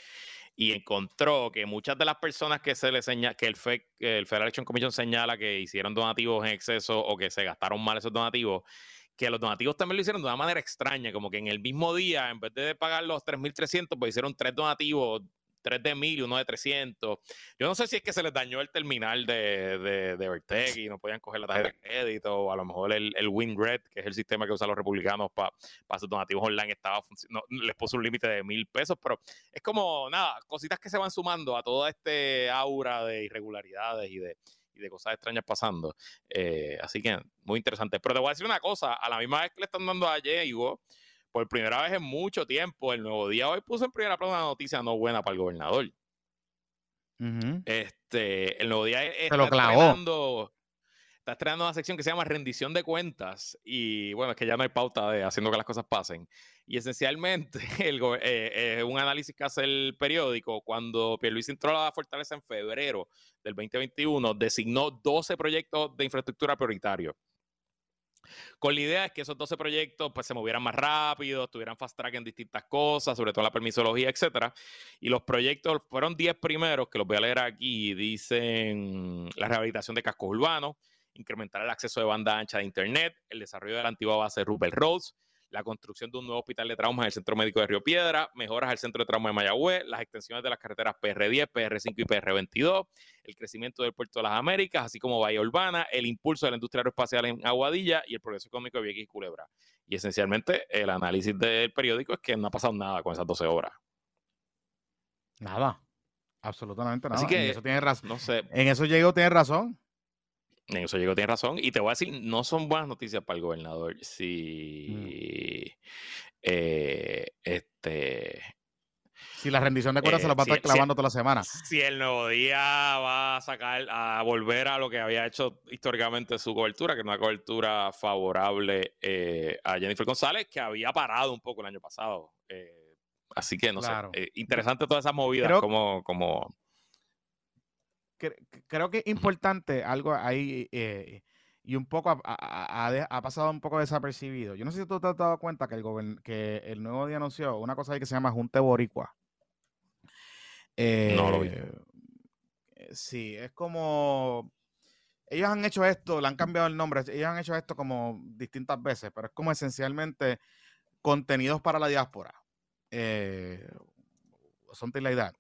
y encontró que muchas de las personas que se le señala, que el, el Federal Election Commission señala que hicieron donativos en exceso o que se gastaron mal esos donativos, que los donativos también lo hicieron de una manera extraña, como que en el mismo día, en vez de pagar los 3.300, pues hicieron tres donativos, tres de mil y uno de 300. Yo no sé si es que se les dañó el terminal de, de, de y no podían coger la tarjeta de crédito, o a lo mejor el, el WinRed, que es el sistema que usan los republicanos para sus donativos online, estaba no, les puso un límite de mil pesos, pero es como, nada, cositas que se van sumando a toda este aura de irregularidades y de, y de cosas extrañas pasando. Eh, así que muy interesante. Pero te voy a decir una cosa, a la misma vez que le están dando a Diego, por primera vez en mucho tiempo, el nuevo día hoy puso en primera plana una noticia no buena para el gobernador. Este, el nuevo día está lo clavó está estrenando una sección que se llama rendición de cuentas y bueno, es que ya no hay pauta de haciendo que las cosas pasen. Y esencialmente el, eh, un análisis que hace el periódico cuando Pierluisi entró a la Fortaleza en febrero del 2021, designó 12 proyectos de infraestructura prioritarios. Con la idea de que esos 12 proyectos pues, se movieran más rápido, tuvieran fast track en distintas cosas, sobre todo la permisología, etcétera. Y los proyectos fueron 10 primeros, que los voy a leer aquí, dicen la rehabilitación de cascos urbanos, incrementar el acceso de banda ancha de Internet, el desarrollo de la antigua base Rupert Roads, la construcción de un nuevo hospital de traumas en el Centro Médico de Río Piedra, mejoras al Centro de Trauma de Mayagüez, las extensiones de las carreteras PR10, PR5 y PR22, el crecimiento del Puerto de las Américas, así como Bahía Urbana, el impulso de la industria aeroespacial en Aguadilla y el progreso económico de Vieques y Culebra. Y esencialmente el análisis del periódico es que no ha pasado nada con esas 12 obras. Nada. Absolutamente nada. Así que, en eso tiene razón. No sé. En eso Diego tiene razón. En eso llegó, tiene razón. Y te voy a decir, no son buenas noticias para el gobernador. Mm. Si, eh, este, si la rendición de cuentas se la va a estar clavando toda la semana. Si el nuevo día va a sacar, a volver a lo que había hecho históricamente su cobertura, que es una cobertura favorable eh, a Jennifer González, que había parado un poco el año pasado. Eh, así que no sé. interesante todas esas movidas, como, como creo que es importante algo ahí eh, y un poco ha, pasado un poco desapercibido. Yo no sé si tú te has dado cuenta que el, que el nuevo día anunció una cosa ahí que se llama Junte Boricua. no lo vi. Eh, Eh, sí, es como. Ellos han hecho esto, le han cambiado el nombre, ellos han hecho esto como distintas veces, pero es como esencialmente contenidos para la diáspora. Eh, something like that.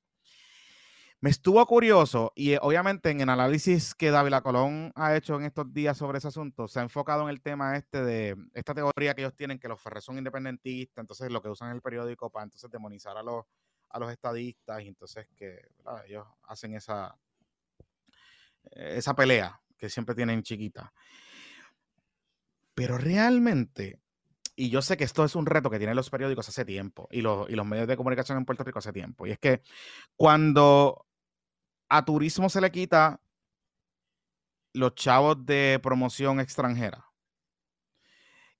Me estuvo curioso y eh, obviamente en el análisis que David Colón ha hecho en estos días sobre ese asunto, se ha enfocado en el tema este de esta teoría que ellos tienen, que los Ferrer son independentistas, entonces lo que usan en el periódico para entonces demonizar a los, a los estadistas y entonces que ellos hacen esa, esa pelea que siempre tienen chiquita. Pero realmente, y yo sé que esto es un reto que tienen los periódicos hace tiempo y los, y los medios de comunicación en Puerto Rico hace tiempo, y es que cuando a turismo se le quita los chavos de promoción extranjera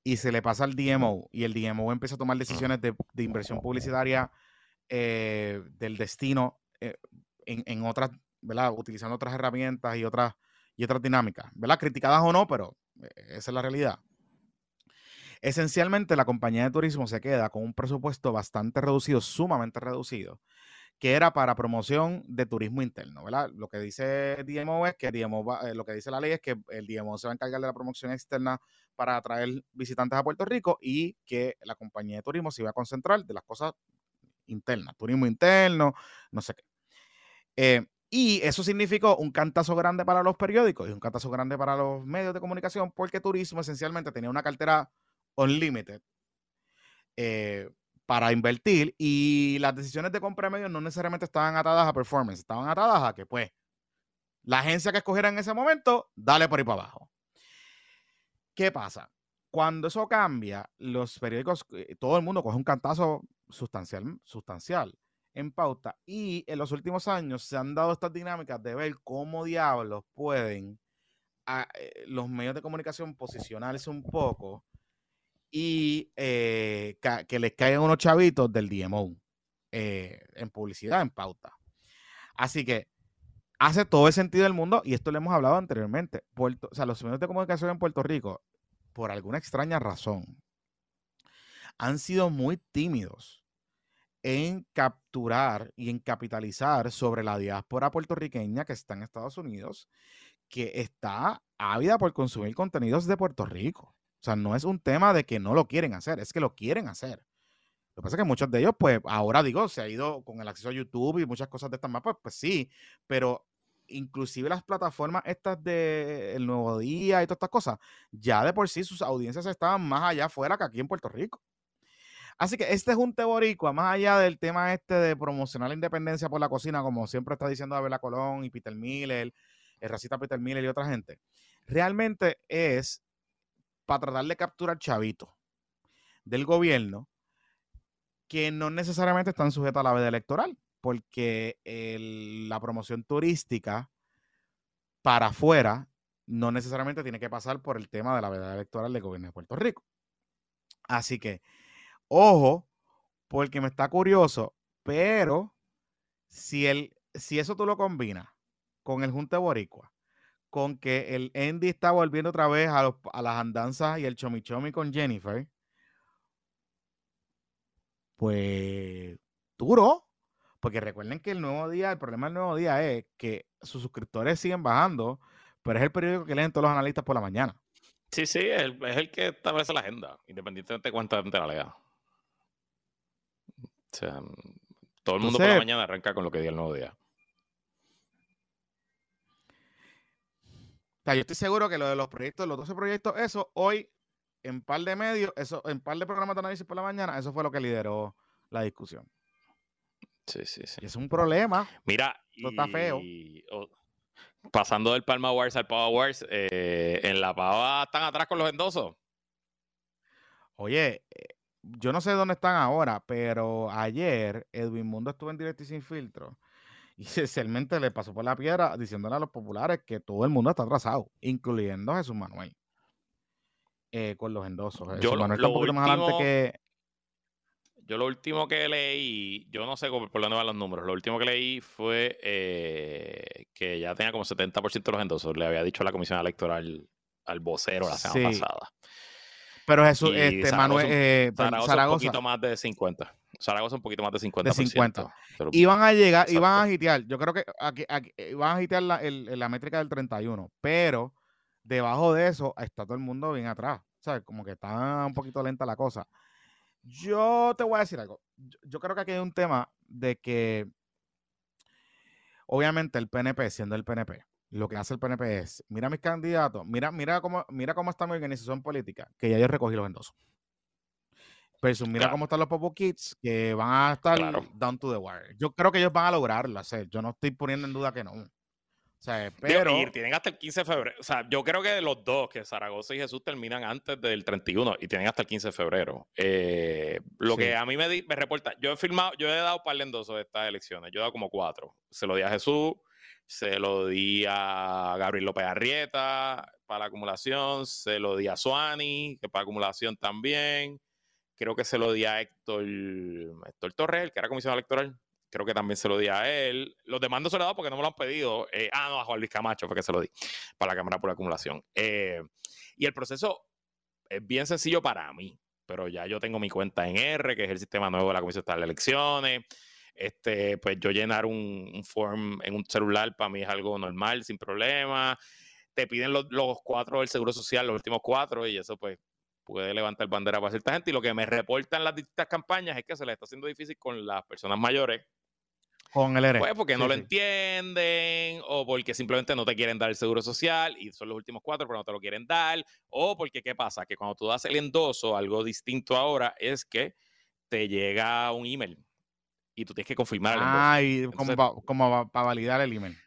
y se le pasa al DMO y el DMO empieza a tomar decisiones de, inversión publicitaria eh, del destino eh, en, otras, ¿verdad? Utilizando otras herramientas y otras, y otras dinámicas, ¿verdad? Criticadas o no, pero eh, esa es la realidad. Esencialmente, la compañía de turismo se queda con un presupuesto bastante reducido, sumamente reducido, que era para promoción de turismo interno, ¿verdad? Lo que dice DMO es que DMO eh, lo que dice la ley es que el DMO se va a encargar de la promoción externa para atraer visitantes a Puerto Rico y que la compañía de turismo se iba a concentrar de las cosas internas, turismo interno, no sé qué. Eh, y eso significó un cantazo grande para los periódicos y un cantazo grande para los medios de comunicación porque turismo esencialmente tenía una cartera unlimited. Eh, para invertir y las decisiones de compra de medios no necesariamente estaban atadas a performance, estaban atadas a que pues la agencia que escogiera en ese momento, dale por ahí para abajo. ¿Qué pasa? Cuando eso cambia, los periódicos, eh, todo el mundo coge un cantazo sustancial, sustancial en pauta y en los últimos años se han dado estas dinámicas de ver cómo diablos pueden a, eh, los medios de comunicación posicionarse un poco y eh, que les caigan unos chavitos del DMO eh, en publicidad, en pauta. Así que hace todo el sentido del mundo y esto lo hemos hablado anteriormente. Puerto, o sea, los medios de comunicación en Puerto Rico, por alguna extraña razón, han sido muy tímidos en capturar y en capitalizar sobre la diáspora puertorriqueña que está en Estados Unidos, que está ávida por consumir contenidos de Puerto Rico. Sea, no es un tema de que no lo quieren hacer, es que lo quieren hacer. Lo que pasa es que muchos de ellos, pues ahora digo, se ha ido con el acceso a YouTube y muchas cosas de estas más, pues, sí, pero inclusive las plataformas estas de El Nuevo Día y todas estas cosas, ya de por sí sus audiencias estaban más allá afuera que aquí en Puerto Rico. Así que este es un teboricua, más allá del tema este de promocionar la independencia por la cocina, como siempre está diciendo Abela Colón y Peter Miller, el racista Peter Miller y otra gente, realmente es para tratar de capturar chavitos del gobierno que no necesariamente están sujetos a la veda electoral, porque la promoción turística para afuera no necesariamente tiene que pasar por el tema de la veda electoral del gobierno de Puerto Rico. Así que, ojo, porque me está curioso, pero si, el, si eso tú lo combinas con el Junte Boricua, con que el Andy está volviendo otra vez a, las andanzas y el chomichomi con Jennifer, pues duro. Porque recuerden que el nuevo día, el problema del nuevo día es que sus suscriptores siguen bajando, pero es el periódico que leen todos los analistas por la mañana. Sí, sí, es el, es el que establece la agenda, independientemente de cuánta gente la lea. O sea, todo el mundo por la mañana arranca con lo que diga el nuevo día. Yo estoy seguro que lo de los proyectos, los 12 proyectos, eso hoy, en par de medios, eso, en par de programas de análisis por la mañana, eso fue lo que lideró la discusión. Sí, sí, sí. Y es un problema. Mira, esto está feo. pasando del Palma Wars al Pava Wars, eh, en la Pava están atrás con los endosos. Oye, eh, yo no sé dónde están ahora, pero ayer Edwin Mundo estuvo en directo y sin filtro y esencialmente le pasó por la piedra diciéndole a los populares que todo el mundo está atrasado, incluyendo Jesús Manuel. Eh, con los endosos. Yo lo, último, que. Yo lo último que leí, yo no sé por dónde van los números, lo último que leí fue eh, que ya tenía como 70% de los endosos, le había dicho la comisión electoral al vocero la semana pasada. Pero Jesús, este, Manuel, eh, Zaragoza, un poquito más de 50. Zaragoza un poquito más de 50%. De 50. iban a llegar, iban a hitear, yo creo que aquí, aquí, iban a hitear la, la métrica del 31, pero debajo de eso está todo el mundo bien atrás. O sea, como que está un poquito lenta la cosa. Yo te voy a decir algo. Yo, creo que aquí hay un tema de que, obviamente, el PNP, siendo el PNP, lo que hace el PNP es, mira mis candidatos, mira, mira cómo, mira cómo está mi organización política, que ya yo recogí los endosos. Versus, mira cómo están los Popo Kids, que van a estar down to the wire. Yo creo que ellos van a lograrlo hacer. Yo no estoy poniendo en duda que no. O sea, pero... tienen hasta el 15 de febrero. O sea, yo creo que los dos, que Zaragoza y Jesús terminan antes del 31 y tienen hasta el 15 de febrero. Eh, lo que a mí me, me reporta, yo he firmado, yo he dado par de endosos de estas elecciones. Yo he dado como cuatro. Se lo di a Jesús, se lo di a Gabriel López Arrieta para la acumulación, se lo di a Suani, que para acumulación también. Creo que se lo di a Héctor, Héctor Torres, que era comisionado electoral creo que también se lo di a él. Los demás no se lo he dado porque no me lo han pedido. Eh, ah, no, a Juan Luis Camacho fue que se lo di para la Cámara por Acumulación. Eh, y el proceso es bien sencillo para mí, pero ya yo tengo mi cuenta en R, que es el sistema nuevo de la Comisión Estatal de Elecciones. Este, pues yo llenar un, form en un celular para mí es algo normal, sin problema. Te piden los cuatro del Seguro Social, los últimos cuatro, y eso pues puede levantar bandera para cierta gente. Y lo que me reportan las distintas campañas es que se les está haciendo difícil con las personas mayores con el ERE. Pues porque no lo entienden, o porque simplemente no te quieren dar el seguro social y son los últimos cuatro, pero no te lo quieren dar, o porque, ¿qué pasa? Que cuando tú das el endoso, algo distinto ahora es que te llega un email y tú tienes que confirmar el endoso. Ah, y como para validar el email.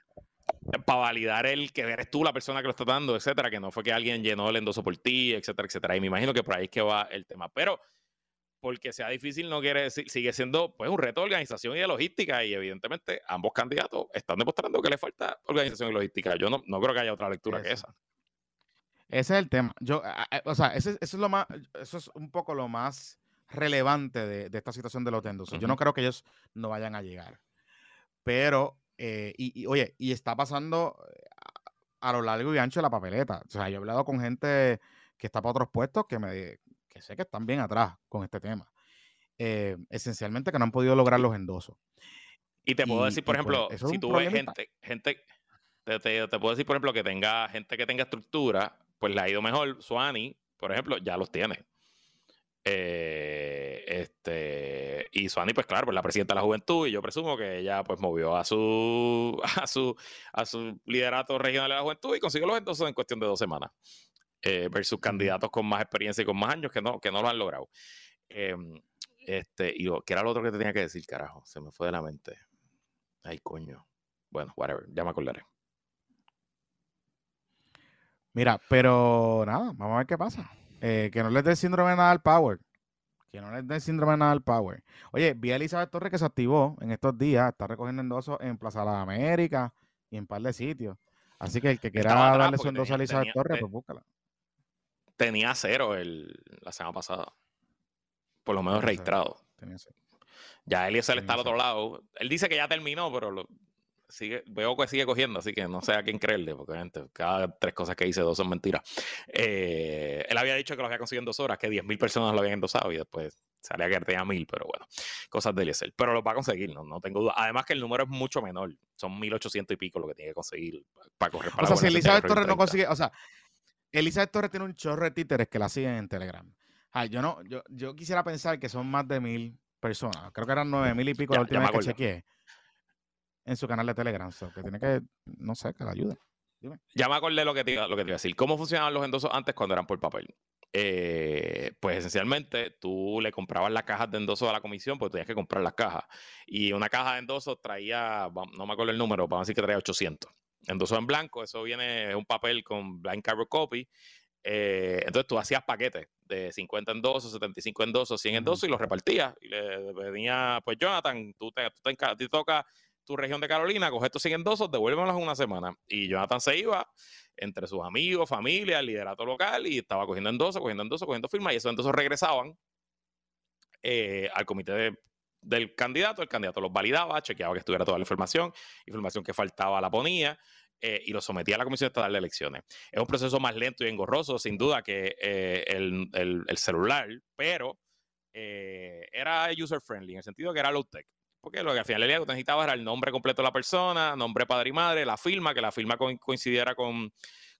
Para validar el que eres tú la persona que lo está dando, etcétera, que no fue que alguien llenó el endoso por ti, etcétera, etcétera. Y me imagino que por ahí es que va el tema. Pero porque sea difícil no quiere decir, sigue siendo pues un reto de organización y de logística y evidentemente ambos candidatos están demostrando que le falta organización y logística. Yo no, no creo que haya otra lectura que esa. Ese es el tema. Yo, o sea, ese, eso es lo más, eso es un poco lo más relevante de, esta situación de los tendos. Yo no creo que ellos no vayan a llegar. Pero, eh, y, oye, y está pasando a, a, lo largo y ancho de la papeleta. O sea, yo he hablado con gente que está para otros puestos que me, que sé que están bien atrás con este tema. Eh, esencialmente que no han podido lograr los endosos. Y te puedo decir, por pues, ejemplo, si tú ves gente, gente te, te, puedo decir, por ejemplo, que tenga gente que tenga estructura, pues le ha ido mejor. Suani, por ejemplo, ya los tiene. Eh, este, y Suani, pues claro, pues la presidenta de la juventud, y yo presumo que ella pues movió a su, a su, a su liderato regional de la juventud y consiguió los endosos en cuestión de dos semanas eh, versus candidatos con más experiencia y con más años que no, que no lo han logrado. Em, este, y ¿qué era lo otro que te tenía que decir, carajo? Se me fue de la mente. Ay, coño. Bueno, whatever, ya me acordaré. Mira, pero nada, vamos a ver qué pasa. Eh, que no les dé síndrome de nada al Power. Que no les dé síndrome de nada al Power. Oye, vi a Elizabeth Torres que se activó en estos días, está recogiendo endosos en Plaza de la América y en un par de sitios. Así que el que quiera darle su endoso a Elizabeth Torres, pues búscala tenía cero el, la semana pasada. Por lo menos registrado. Ya Eliezer está al otro lado. Él dice que ya terminó, pero lo, sigue, veo que sigue cogiendo, así que no sé a quién creerle, porque gente, cada tres cosas que dice, dos son mentiras. Eh, él había dicho que lo había conseguido en dos horas, que 10.000 personas lo habían endosado y después salía que tenía mil, pero bueno, cosas de Eliezer. Pero lo va a conseguir, no, no tengo duda. Además que el número es mucho menor, son 1.800 y pico lo que tiene que conseguir para correr para O sea, si Elizabeth Torres no consigue, o sea, Elizabeth Torres tiene un chorro de títeres que la siguen en Telegram. Ay, yo no, yo, yo quisiera pensar que son más de mil personas. Creo que eran nueve mil y pico la última vez que chequeé en su canal de Telegram. que tiene que, no sé, que la ayude. Ya me acordé lo que, te, lo que te iba a decir. ¿Cómo funcionaban los endosos antes cuando eran por papel? Eh, pues esencialmente tú le comprabas las cajas de endosos a la comisión porque tenías que comprar las cajas. Y una caja de endosos traía, no me acuerdo el número, vamos a decir que traía 800 endoso en blanco, eso viene, es un papel con blind carbon copy. Eh, entonces tú hacías paquetes de 50 endosos, 75 endosos, 100 endosos y los repartías. Y le venía, pues Jonathan, tú te, tú te, toca tu región de Carolina, coge estos 100 endosos, devuélvelos una semana. Y Jonathan se iba entre sus amigos, familia, el liderato local y estaba cogiendo endosos, cogiendo endosos, cogiendo firmas y esos endosos regresaban eh, al comité de del candidato, el candidato los validaba, chequeaba que estuviera toda la información, información que faltaba la ponía eh, y lo sometía a la Comisión Estatal de Elecciones. Es un proceso más lento y engorroso, sin duda, que eh, el, celular, pero era user friendly, en el sentido que era low tech. Porque lo que al final del día necesitabas era el nombre completo de la persona, nombre padre y madre, la firma, que la firma coincidiera con,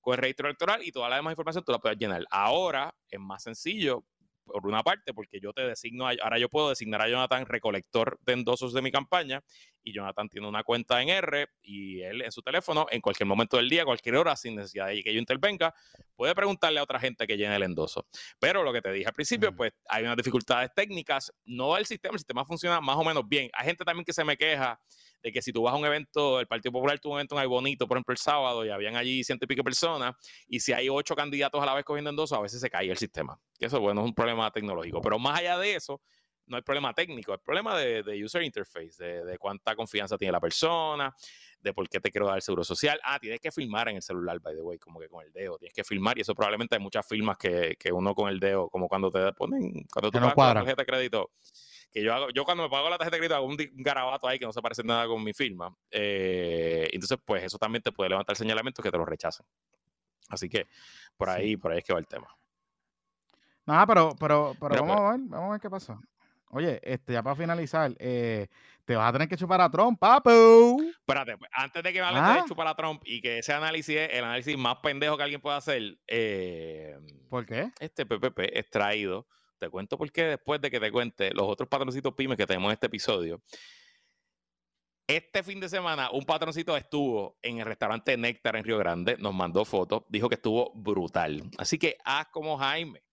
con el registro electoral y toda la demás información tú la puedes llenar. Ahora es más sencillo por una parte, porque yo te designo, ahora yo puedo designar a Jonathan recolector de endosos de mi campaña y Jonathan tiene una cuenta en R y él en su teléfono, en cualquier momento del día, cualquier hora, sin necesidad de que yo intervenga, puede preguntarle a otra gente que llene el endoso. Pero lo que te dije al principio, pues hay unas dificultades técnicas, no el sistema, el sistema funciona más o menos bien. Hay gente también que se me queja de que si tú vas a un evento, el Partido Popular tuvo un evento en Bonito, por ejemplo, el sábado, y habían allí ciento y pico personas, y si hay ocho candidatos a la vez cogiendo endosos, a veces se cae el sistema. Que eso, bueno, es un problema tecnológico. Pero más allá de eso, no hay problema técnico, es problema de, user interface, de, cuánta confianza tiene la persona, de por qué te quiero dar el seguro social. Ah, tienes que filmar en el celular, by the way, como que con el dedo, tienes que filmar y eso probablemente hay muchas firmas que, uno con el dedo, como cuando te ponen, cuando tú no pagas la tarjeta de crédito, que yo hago, yo cuando me pago la tarjeta de crédito hago un, garabato ahí que no se parece nada con mi firma. Eh, entonces, pues eso también te puede levantar señalamientos que te lo rechacen. Así que por ahí, por ahí es que va el tema. No, pero, pero, pero, vamos a ver, vamos a ver qué pasa. Oye, este, ya para finalizar, eh, te vas a tener que chupar a Trump, papu. Espérate, pues, antes de que me hables de ¿Ah? chupar a Trump y que ese análisis es el análisis más pendejo que alguien pueda hacer. Eh, ¿Por qué? Este PPP es traído te cuento por qué después de que te cuente los otros patroncitos pymes que tenemos en este episodio. Este fin de semana, un patroncito estuvo en el restaurante Néctar en Río Grande, nos mandó fotos, dijo que estuvo brutal. Así que haz como Jaime,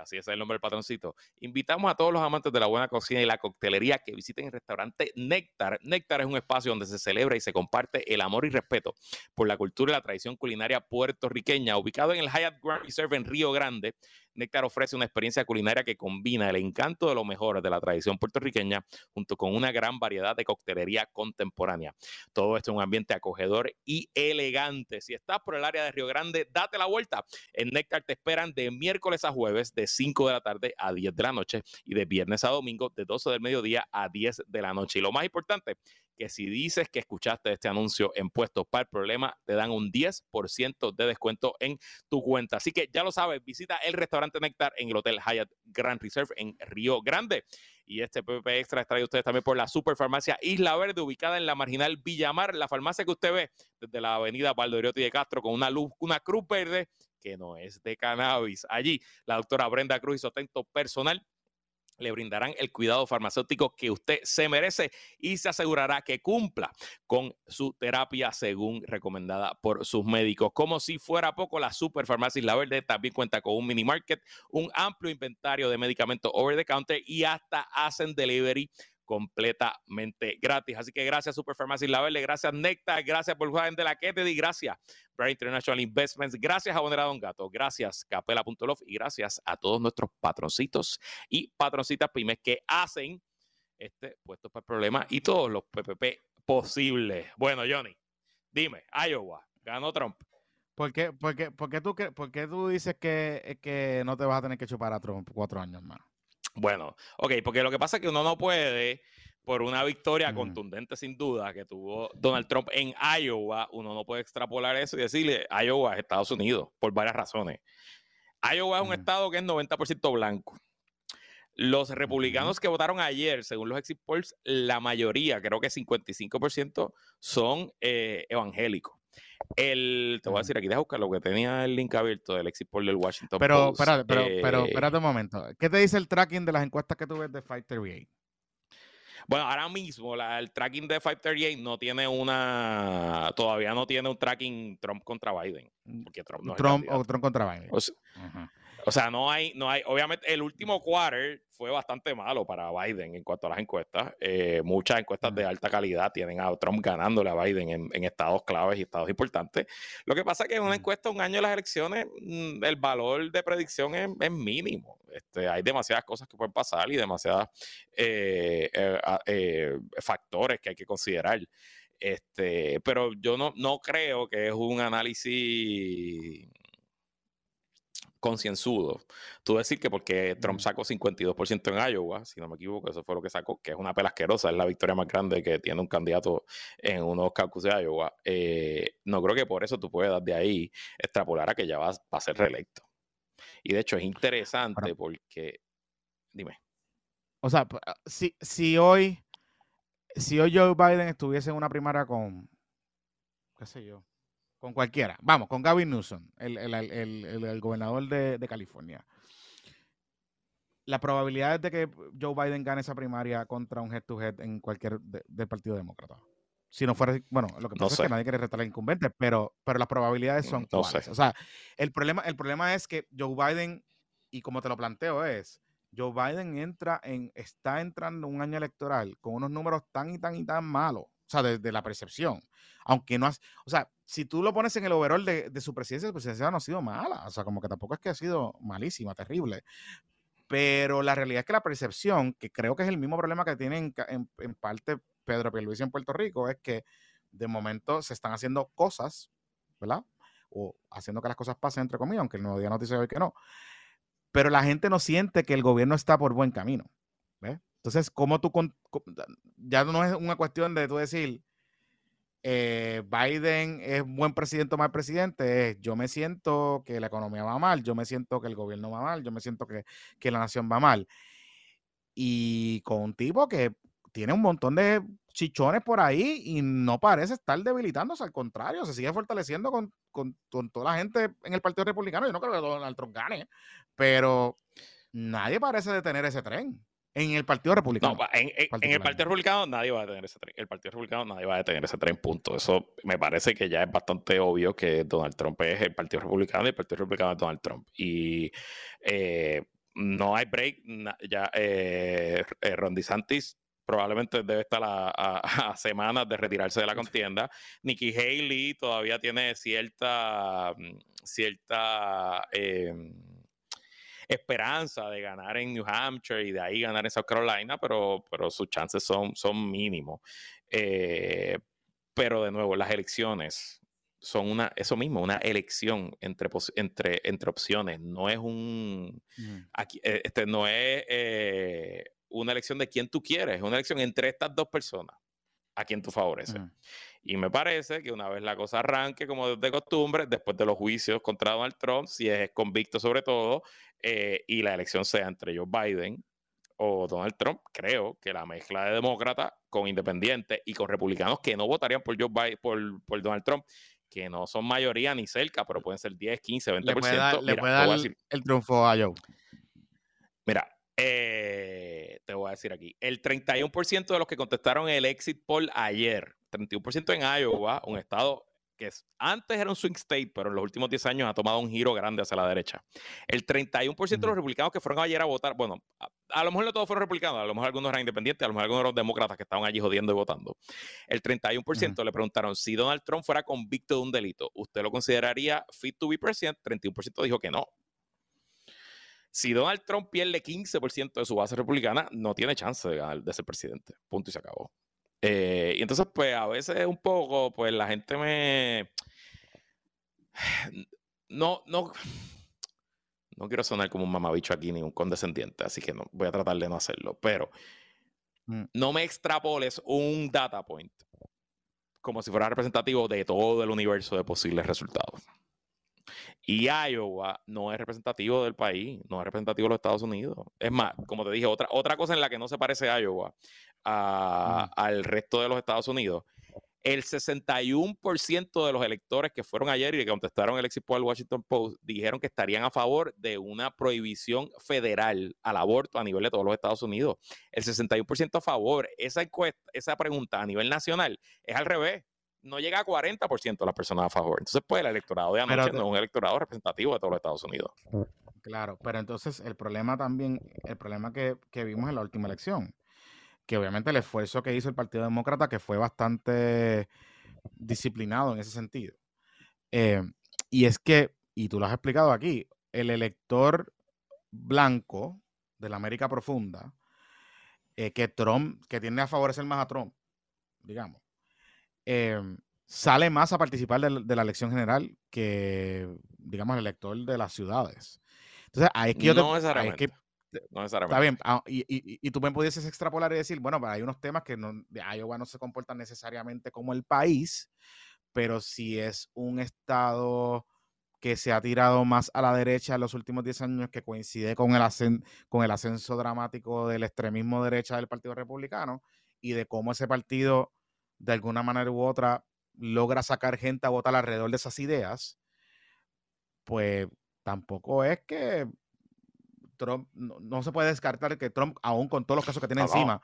así es el nombre del patroncito. Invitamos a todos los amantes de la buena cocina y la coctelería que visiten el restaurante Néctar. Néctar es un espacio donde se celebra y se comparte el amor y respeto por la cultura y la tradición culinaria puertorriqueña, ubicado en el Hyatt Grand Reserve en Río Grande. Néctar ofrece una experiencia culinaria que combina el encanto de lo mejor de la tradición puertorriqueña junto con una gran variedad de coctelería contemporánea. Todo esto en un ambiente acogedor y elegante. Si estás por el área de Río Grande, date la vuelta. En Néctar te esperan de miércoles a jueves de 5 de la tarde a 10 de la noche y de viernes a domingo de 12 del mediodía a 10 de la noche. Y lo más importante, que si dices que escuchaste este anuncio en puestos para el problema, te dan un 10% de descuento en tu cuenta. Así que ya lo sabes, visita el restaurante Nectar en el Hotel Hyatt Grand Reserve en Río Grande. Y este PP Extra es traído ustedes también por la Superfarmacia Isla Verde, ubicada en la marginal Villamar, la farmacia que usted ve desde la avenida Valdoriotti de Castro con una luz, una cruz verde que no es de cannabis. Allí, la doctora Brenda Cruz y su atento personal le brindarán el cuidado farmacéutico que usted se merece y se asegurará que cumpla con su terapia según recomendada por sus médicos. Como si fuera poco, la Superfarmacia Isla Verde también cuenta con un mini market, un amplio inventario de medicamentos over the counter y hasta hacen delivery completamente gratis. Así que gracias Super Farmacia La Verde, gracias Necta, gracias por jugar de la Kennedy, gracias Bright International Investments, gracias a Bonera Don Gato, gracias Capela.love y gracias a todos nuestros patroncitos y patroncitas pymes que hacen este puesto para el problema y todos los PPP posibles. Bueno, Johnny, dime, Iowa, ganó Trump. ¿Por qué, por qué, qué tú, tú dices que, que no te vas a tener que chupar a Trump cuatro años más? Bueno, ok, porque lo que pasa es que uno no puede, por una victoria contundente sin duda que tuvo Donald Trump en Iowa, uno no puede extrapolar eso y decirle Iowa es Estados Unidos, por varias razones. Iowa es un estado que es 90% blanco. Los republicanos que votaron ayer, según los exit polls, la mayoría, creo que 55%, son eh, evangélicos. El, te voy a decir, aquí deja buscar lo que tenía el link abierto del exit poll del Washington pero, Post. Espérate, pero, pero, eh, espérate un momento. ¿Qué te dice el tracking de las encuestas que tú ves de 538? Bueno, ahora mismo el tracking de 538 no tiene una, todavía no tiene un tracking Trump contra Biden. Porque Trump no Trump o Trump contra Biden. O sea, no hay, no hay, obviamente el último quarter fue bastante malo para Biden en cuanto a las encuestas. Eh, muchas encuestas de alta calidad tienen a Trump ganándole a Biden en, estados claves y estados importantes. Lo que pasa es que en una encuesta un año de las elecciones mm, el valor de predicción es, mínimo. Este, hay demasiadas cosas que pueden pasar y demasiados eh, eh, factores que hay que considerar. Este, pero yo no, no creo que es un análisis concienzudo. Tú decir que porque Trump sacó 52% en Iowa, si no me equivoco, eso fue lo que sacó, que es una pelasquerosa, es la victoria más grande que tiene un candidato en unos caucus de Iowa. Eh, no creo que por eso tú puedas de ahí extrapolar a que ya va, a ser reelecto. Y de hecho es interesante porque, dime. O sea, ah, si, si hoy, si hoy Joe Biden estuviese en una primaria con, qué sé yo, con cualquiera, vamos, con Gavin Newsom, el, gobernador de, California, la probabilidad de que Joe Biden gane esa primaria contra un head to head en cualquier del Partido Demócrata. Si no fuera, bueno, lo que pasa es que nadie quiere retar al incumbente, pero, pero las probabilidades son no O sea, el problema, el problema es que Joe Biden, y como te lo planteo, es Joe Biden entra en, está entrando un año electoral con unos números tan y tan y tan malos, o sea, desde la percepción. Aunque no has, o sea, si tú lo pones en el overall de, de su presidencia, su presidencia no ha sido mala, o sea, como que tampoco es que ha sido malísima, terrible. Pero la realidad es que la percepción, que creo que es el mismo problema que tienen en, en parte Pedro Pierluisi en Puerto Rico, es que de momento se están haciendo cosas, ¿verdad? O haciendo que las cosas pasen, entre comillas, aunque el nuevo día nos dice hoy que no pero la gente no siente que el gobierno está por buen camino. ¿ves? Entonces, ¿cómo tú, ya no es una cuestión de tú decir, eh, Biden es buen presidente o mal presidente, es yo me siento que la economía va mal, yo me siento que el gobierno va mal, yo me siento que, que la nación va mal. Y con un tipo que tiene un montón de chichones por ahí y no parece estar debilitándose, al contrario, se sigue fortaleciendo con, con, toda la gente en el Partido Republicano. Yo no creo que Donald Trump gane, pero nadie parece detener ese tren. En el Partido Republicano. No, en, el Partido Republicano nadie va a detener ese tren. El Partido Republicano nadie va a detener ese tren, punto. Eso me parece que ya es bastante obvio que Donald Trump es el Partido Republicano y el Partido Republicano es Donald Trump. Y eh, no hay break. Ya eh, eh, Ron DeSantis probablemente debe estar a, semanas de retirarse de la contienda. Nikki Haley todavía tiene cierta, mm, cierta em, esperanza de ganar en New Hampshire y de ahí ganar en South Carolina, pero, pero sus chances son, son mínimos. Eh, pero de nuevo, las elecciones son una, eso mismo, una elección entre, entre, entre opciones. No es un, aquí, eh, este, no es eh, una elección de quién tú quieres, es una elección entre estas dos personas, a quien tú favoreces. Y me parece que una vez la cosa arranque, como de costumbre, después de los juicios contra Donald Trump, si es convicto sobre todo, eh, y la elección sea entre Joe Biden o Donald Trump, creo que la mezcla de demócratas con independientes y con republicanos que no votarían por, Joe Biden, por, Donald Trump, que no son mayoría ni cerca, pero pueden ser 10, 15, 20%. Le puede dar, le puede dar el triunfo a Joe. Mira, eh, te voy a decir aquí, el 31% de los que contestaron el exit poll ayer, 31% en Iowa, un estado que antes era un swing state, pero en los últimos 10 años ha tomado un giro grande hacia la derecha. El 31% de los republicanos que fueron ayer a votar, bueno, a, lo mejor no todos fueron republicanos, a lo mejor algunos eran independientes, a lo mejor algunos eran demócratas que estaban allí jodiendo y votando. El 31% le preguntaron si Donald Trump fuera convicto de un delito, ¿usted lo consideraría fit to be president? 31% dijo que no. Si Donald Trump pierde 15% de su base republicana, no tiene chance de, ganar, de ser presidente. Punto y se acabó. Eh, y entonces, pues a veces un poco, pues la gente me... No, no... No quiero sonar como un mamabicho aquí ni un condescendiente, así que no, voy a tratar de no hacerlo. Pero mm. no me extrapoles un data point como si fuera representativo de todo el universo de posibles resultados. Y Iowa no es representativo del país, no es representativo de los Estados Unidos. Es más, como te dije, otra, otra cosa en la que no se parece Iowa al resto de los Estados Unidos. El 61% de los electores que fueron ayer y que contestaron el exit poll Washington Post dijeron que estarían a favor de una prohibición federal al aborto a nivel de todos los Estados Unidos. El 61% a favor. Esa encuesta, esa pregunta a nivel nacional es al revés no llega a 40% de las personas a favor. Entonces, pues el electorado de anoche no es un electorado representativo de todos los Estados Unidos. Claro, pero entonces el problema también, el problema que, vimos en la última elección, que obviamente el esfuerzo que hizo el Partido Demócrata, que fue bastante disciplinado en ese sentido. Eh, y es que, y tú lo has explicado aquí, el elector blanco de la América Profunda, eh, que Trump, que tiende a favorecer más a Trump, digamos, Em, sale más a participar de, la elección general que, digamos, el elector de las ciudades. Entonces, ahí es que yo no necesariamente. No necesariamente. Está bien. Ah, y, tú me pudieses extrapolar y decir, bueno, hay unos temas que de Iowa no se comportan necesariamente como el país, pero si es un estado que se ha tirado más a la derecha en los últimos 10 años, que coincide con el, con el ascenso dramático del extremismo derecha del Partido Republicano y de cómo ese partido, de alguna manera u otra, logra sacar gente a votar alrededor de esas ideas, pues tampoco es que Trump, no, se puede descartar que Trump, aún con todos los casos que tiene encima,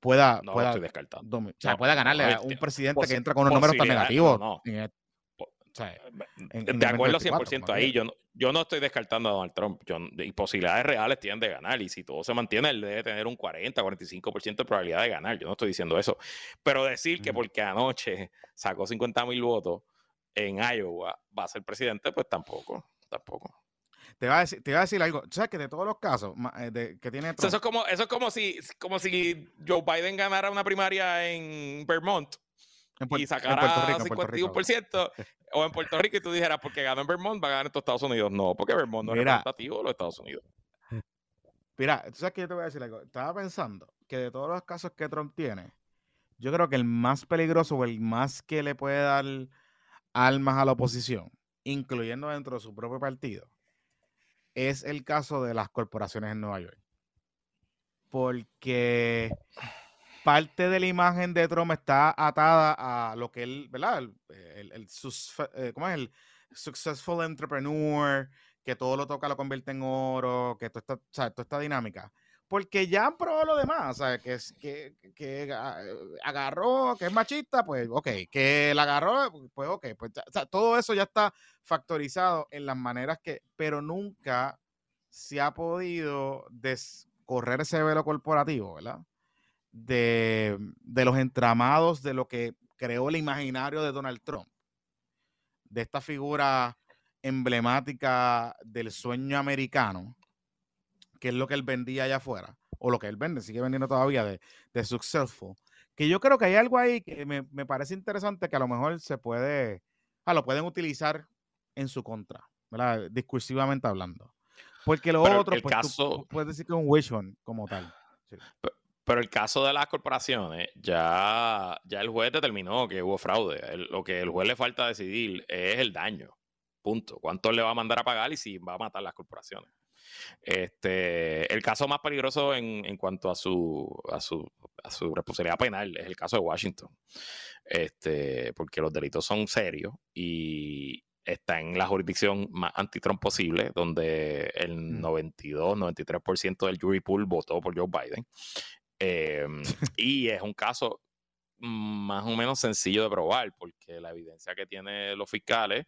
pueda, pueda, pueda ganarle a un presidente que entra con unos números tan negativos. de acuerdo 100% ahí, yo no, yo no estoy descartando a Donald Trump. y posibilidades reales tienen de ganar. Y si todo se mantiene, él debe tener un 40, 45% de probabilidad de ganar. Yo no estoy diciendo eso. Pero decir que porque anoche sacó 50 mil votos en Iowa va a ser presidente, pues tampoco. Tampoco. Te iba a decir, te a decir algo. ¿Sabes que de todos los casos eh, que tiene Trump, eso es como, eso es como si, como si Joe Biden ganara una primaria en Vermont y sacara en 51%, o en Puerto Rico y tú dijeras, porque ganó en Vermont, va a ganar en Estados Unidos. No, porque Vermont no es representativo de los Estados Unidos. Mira, tú sabes que yo te voy a decir algo. Estaba pensando que de todos los casos que Trump tiene, yo creo que el más peligroso o el más que le puede dar armas a la oposición, incluyendo dentro de su propio partido, es el caso de las corporaciones en Nueva York. Porque parte de la imagen de Trump está atada a lo que él, ¿verdad? El, el, eh, ¿Cómo es? El successful entrepreneur, que todo lo toca, lo convierte en oro, que toda esta, toda esta dinámica. Porque ya han probado lo demás, ¿sabes? Que, que, que agarró, que es machista, pues ok, que la agarró, pues ok, pues todo eso ya está factorizado en las maneras que, pero nunca se ha podido descorrer ese velo corporativo, ¿verdad? de, los entramados de lo que creó el imaginario de Donald Trump, de esta figura emblemática del sueño americano, que es lo que él vendía allá afuera, o lo que él vende, sigue vendiendo todavía de, de Successful, que yo creo que hay algo ahí que me, parece interesante que a lo mejor se puede, ah, lo pueden utilizar en su contra, ¿verdad? Discursivamente hablando. Porque lo otro, pues, caso... puedes decir que es un wish como tal. Pero el caso de las corporaciones, ya, ya el juez determinó que hubo fraude. lo que el juez le falta decidir es el daño. Punto. ¿Cuánto le va a mandar a pagar y si va a matar las corporaciones? Este, el caso más peligroso en, en cuanto a su, a su, a, su, responsabilidad penal es el caso de Washington. Este, porque los delitos son serios y está en la jurisdicción más anti-Trump posible, donde el 92, 93% del jury pool votó por Joe Biden. Em, y es un caso más o menos sencillo de probar, porque la evidencia que tienen los fiscales,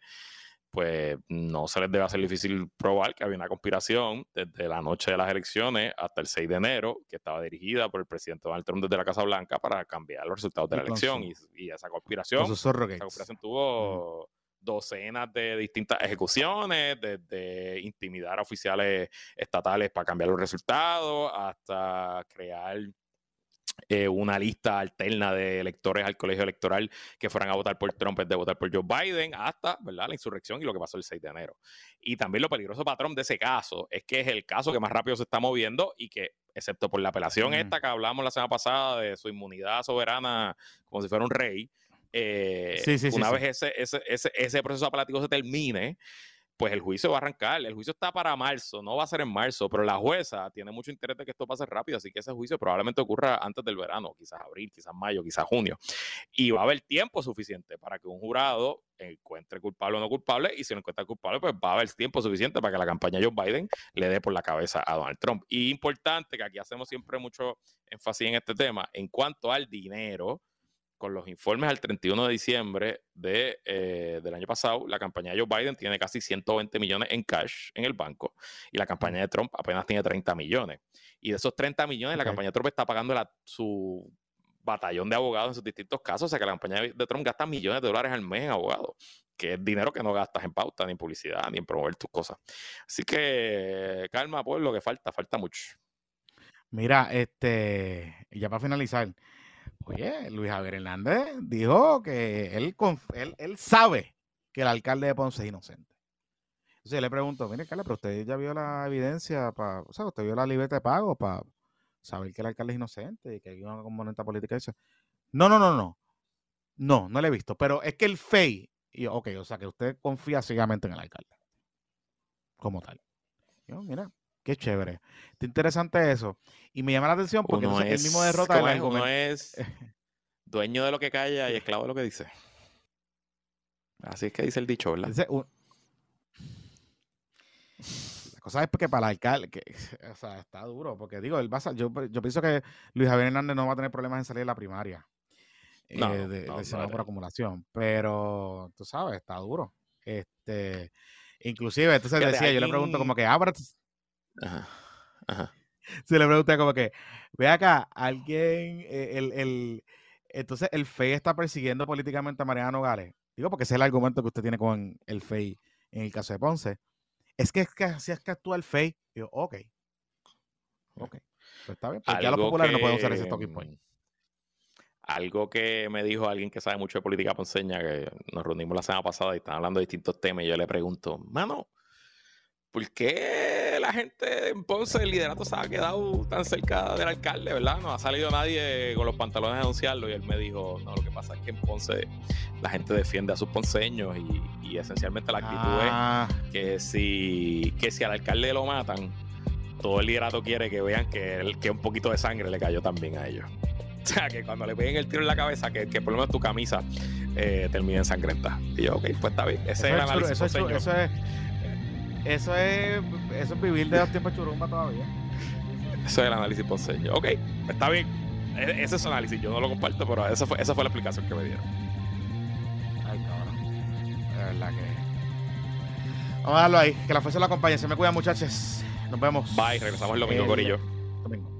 pues no se les debe hacer difícil probar que había una conspiración desde la noche de las elecciones hasta el 6 de enero, que estaba dirigida por el presidente Donald Trump desde la Casa Blanca para cambiar los resultados de la elección. Y, esa conspiración, esa conspiración tuvo docenas de distintas ejecuciones, desde intimidar a oficiales estatales para cambiar los resultados, hasta crear eh, una lista alterna de electores al colegio electoral que fueran a votar por Trump en de votar por Joe Biden, hasta ¿verdad? la insurrección y lo que pasó el 6 de enero. Y también lo peligroso para Trump de ese caso es que es el caso que más rápido se está moviendo y que, excepto por la apelación esta que hablamos la semana pasada de su inmunidad soberana como si fuera un rey, eh, una vez ese, ese, ese, ese proceso apelativo se termine, pues el juicio va a arrancar. El juicio está para marzo, no va a ser en marzo, pero la jueza tiene mucho interés de que esto pase rápido, así que ese juicio probablemente ocurra antes del verano, quizás abril, quizás mayo, quizás junio. Y va a haber tiempo suficiente para que un jurado encuentre culpable o no culpable, y si lo encuentra culpable, pues va a haber tiempo suficiente para que la campaña de Joe Biden le dé por la cabeza a Donald Trump. Y importante que aquí hacemos siempre mucho énfasis en este tema, en cuanto al dinero, con los informes al 31 de diciembre de, eh, del año pasado, la campaña de Joe Biden tiene casi 120 millones en cash en el banco y la campaña de Trump apenas tiene 30 millones. Y de esos 30 millones, la campaña de Trump está pagando la, su batallón de abogados en sus distintos casos. O sea que la campaña de Trump gasta millones de dólares al mes en abogados, que es dinero que no gastas en pauta, ni en publicidad, ni en promover tus cosas. Así que calma, pues lo que falta, falta mucho. Mira, este, ya para finalizar, Oye, Luis Javier Hernández dijo que él, él, sabe que el alcalde de Ponce es inocente. Entonces le pregunto, mire, Carla, pero usted ya vio la evidencia, para, o sea, usted vio la libreta de pago para saber que el alcalde es inocente y que hay una componente política. Dice, no, no, no, no. No, no le he visto. Pero es que el FEI, y, ok, o sea, que usted confía ciegamente en el alcalde. como tal. Yo, mira, qué chévere. Está interesante eso. Y me llama la atención porque Uno entonces el mismo es- derrota ¿cómo del es? Uno argumento. es dueño de lo que calla y esclavo de lo que dice. Así es que dice el dicho, ¿verdad? Ese, un- La cosa es que para el alcalde, que, o sea, está duro, porque digo, él va a yo, yo pienso que Luis Javier Hernández no va a tener problemas en salir de la primaria. No, eh, de, no, por acumulación. Pero, tú sabes, está duro. Este, inclusive, entonces Fíjate, decía, yo le pregunto como que, ah, pero Ajá. Ajá. se le pregunta como que, ve acá, alguien, eh, el, el, entonces el FEI está persiguiendo políticamente a Mariana Nogales. Digo, porque ese es el argumento que usted tiene con el FEI en el caso de Ponce. Es que, es que así es que actúa el FEI. Yo, ok. Ok. Pues está bien. Pues ya los Algo populares no pueden usar ese que, talking point. mm, Algo que me dijo alguien que sabe mucho de política ponceña, que nos reunimos la semana pasada y estaban hablando de distintos temas, y yo le pregunto, mano, ¿por qué la gente en Ponce, el liderato, se ha quedado tan cerca del alcalde, verdad? No ha salido nadie con los pantalones a denunciarlo. Y él me dijo, no, lo que pasa es que en Ponce la gente defiende a sus ponceños y, y esencialmente la actitud es Ah, que si, que si al alcalde lo matan, todo el liderato quiere que vean que, el, que un poquito de sangre le cayó también a ellos. O sea, que cuando le peguen el tiro en la cabeza, que, que por lo menos tu camisa eh, termine ensangrentada. Y yo, ok, pues está bien. Ese eso, es el análisis eso, eso es eso es eso es vivir de los tiempos churumba todavía. Eso es el análisis ponceño. Ok, está bien. E- Ese es su análisis. Yo no lo comparto, pero esa fue, esa fue la explicación que me dieron. Ay, cabrón. De verdad que. Vamos a dejarlo ahí. Que la fuerza lo acompañe. Se me cuidan, muchachos. Nos vemos. Bye, regresamos el domingo, El- Corillo. domingo.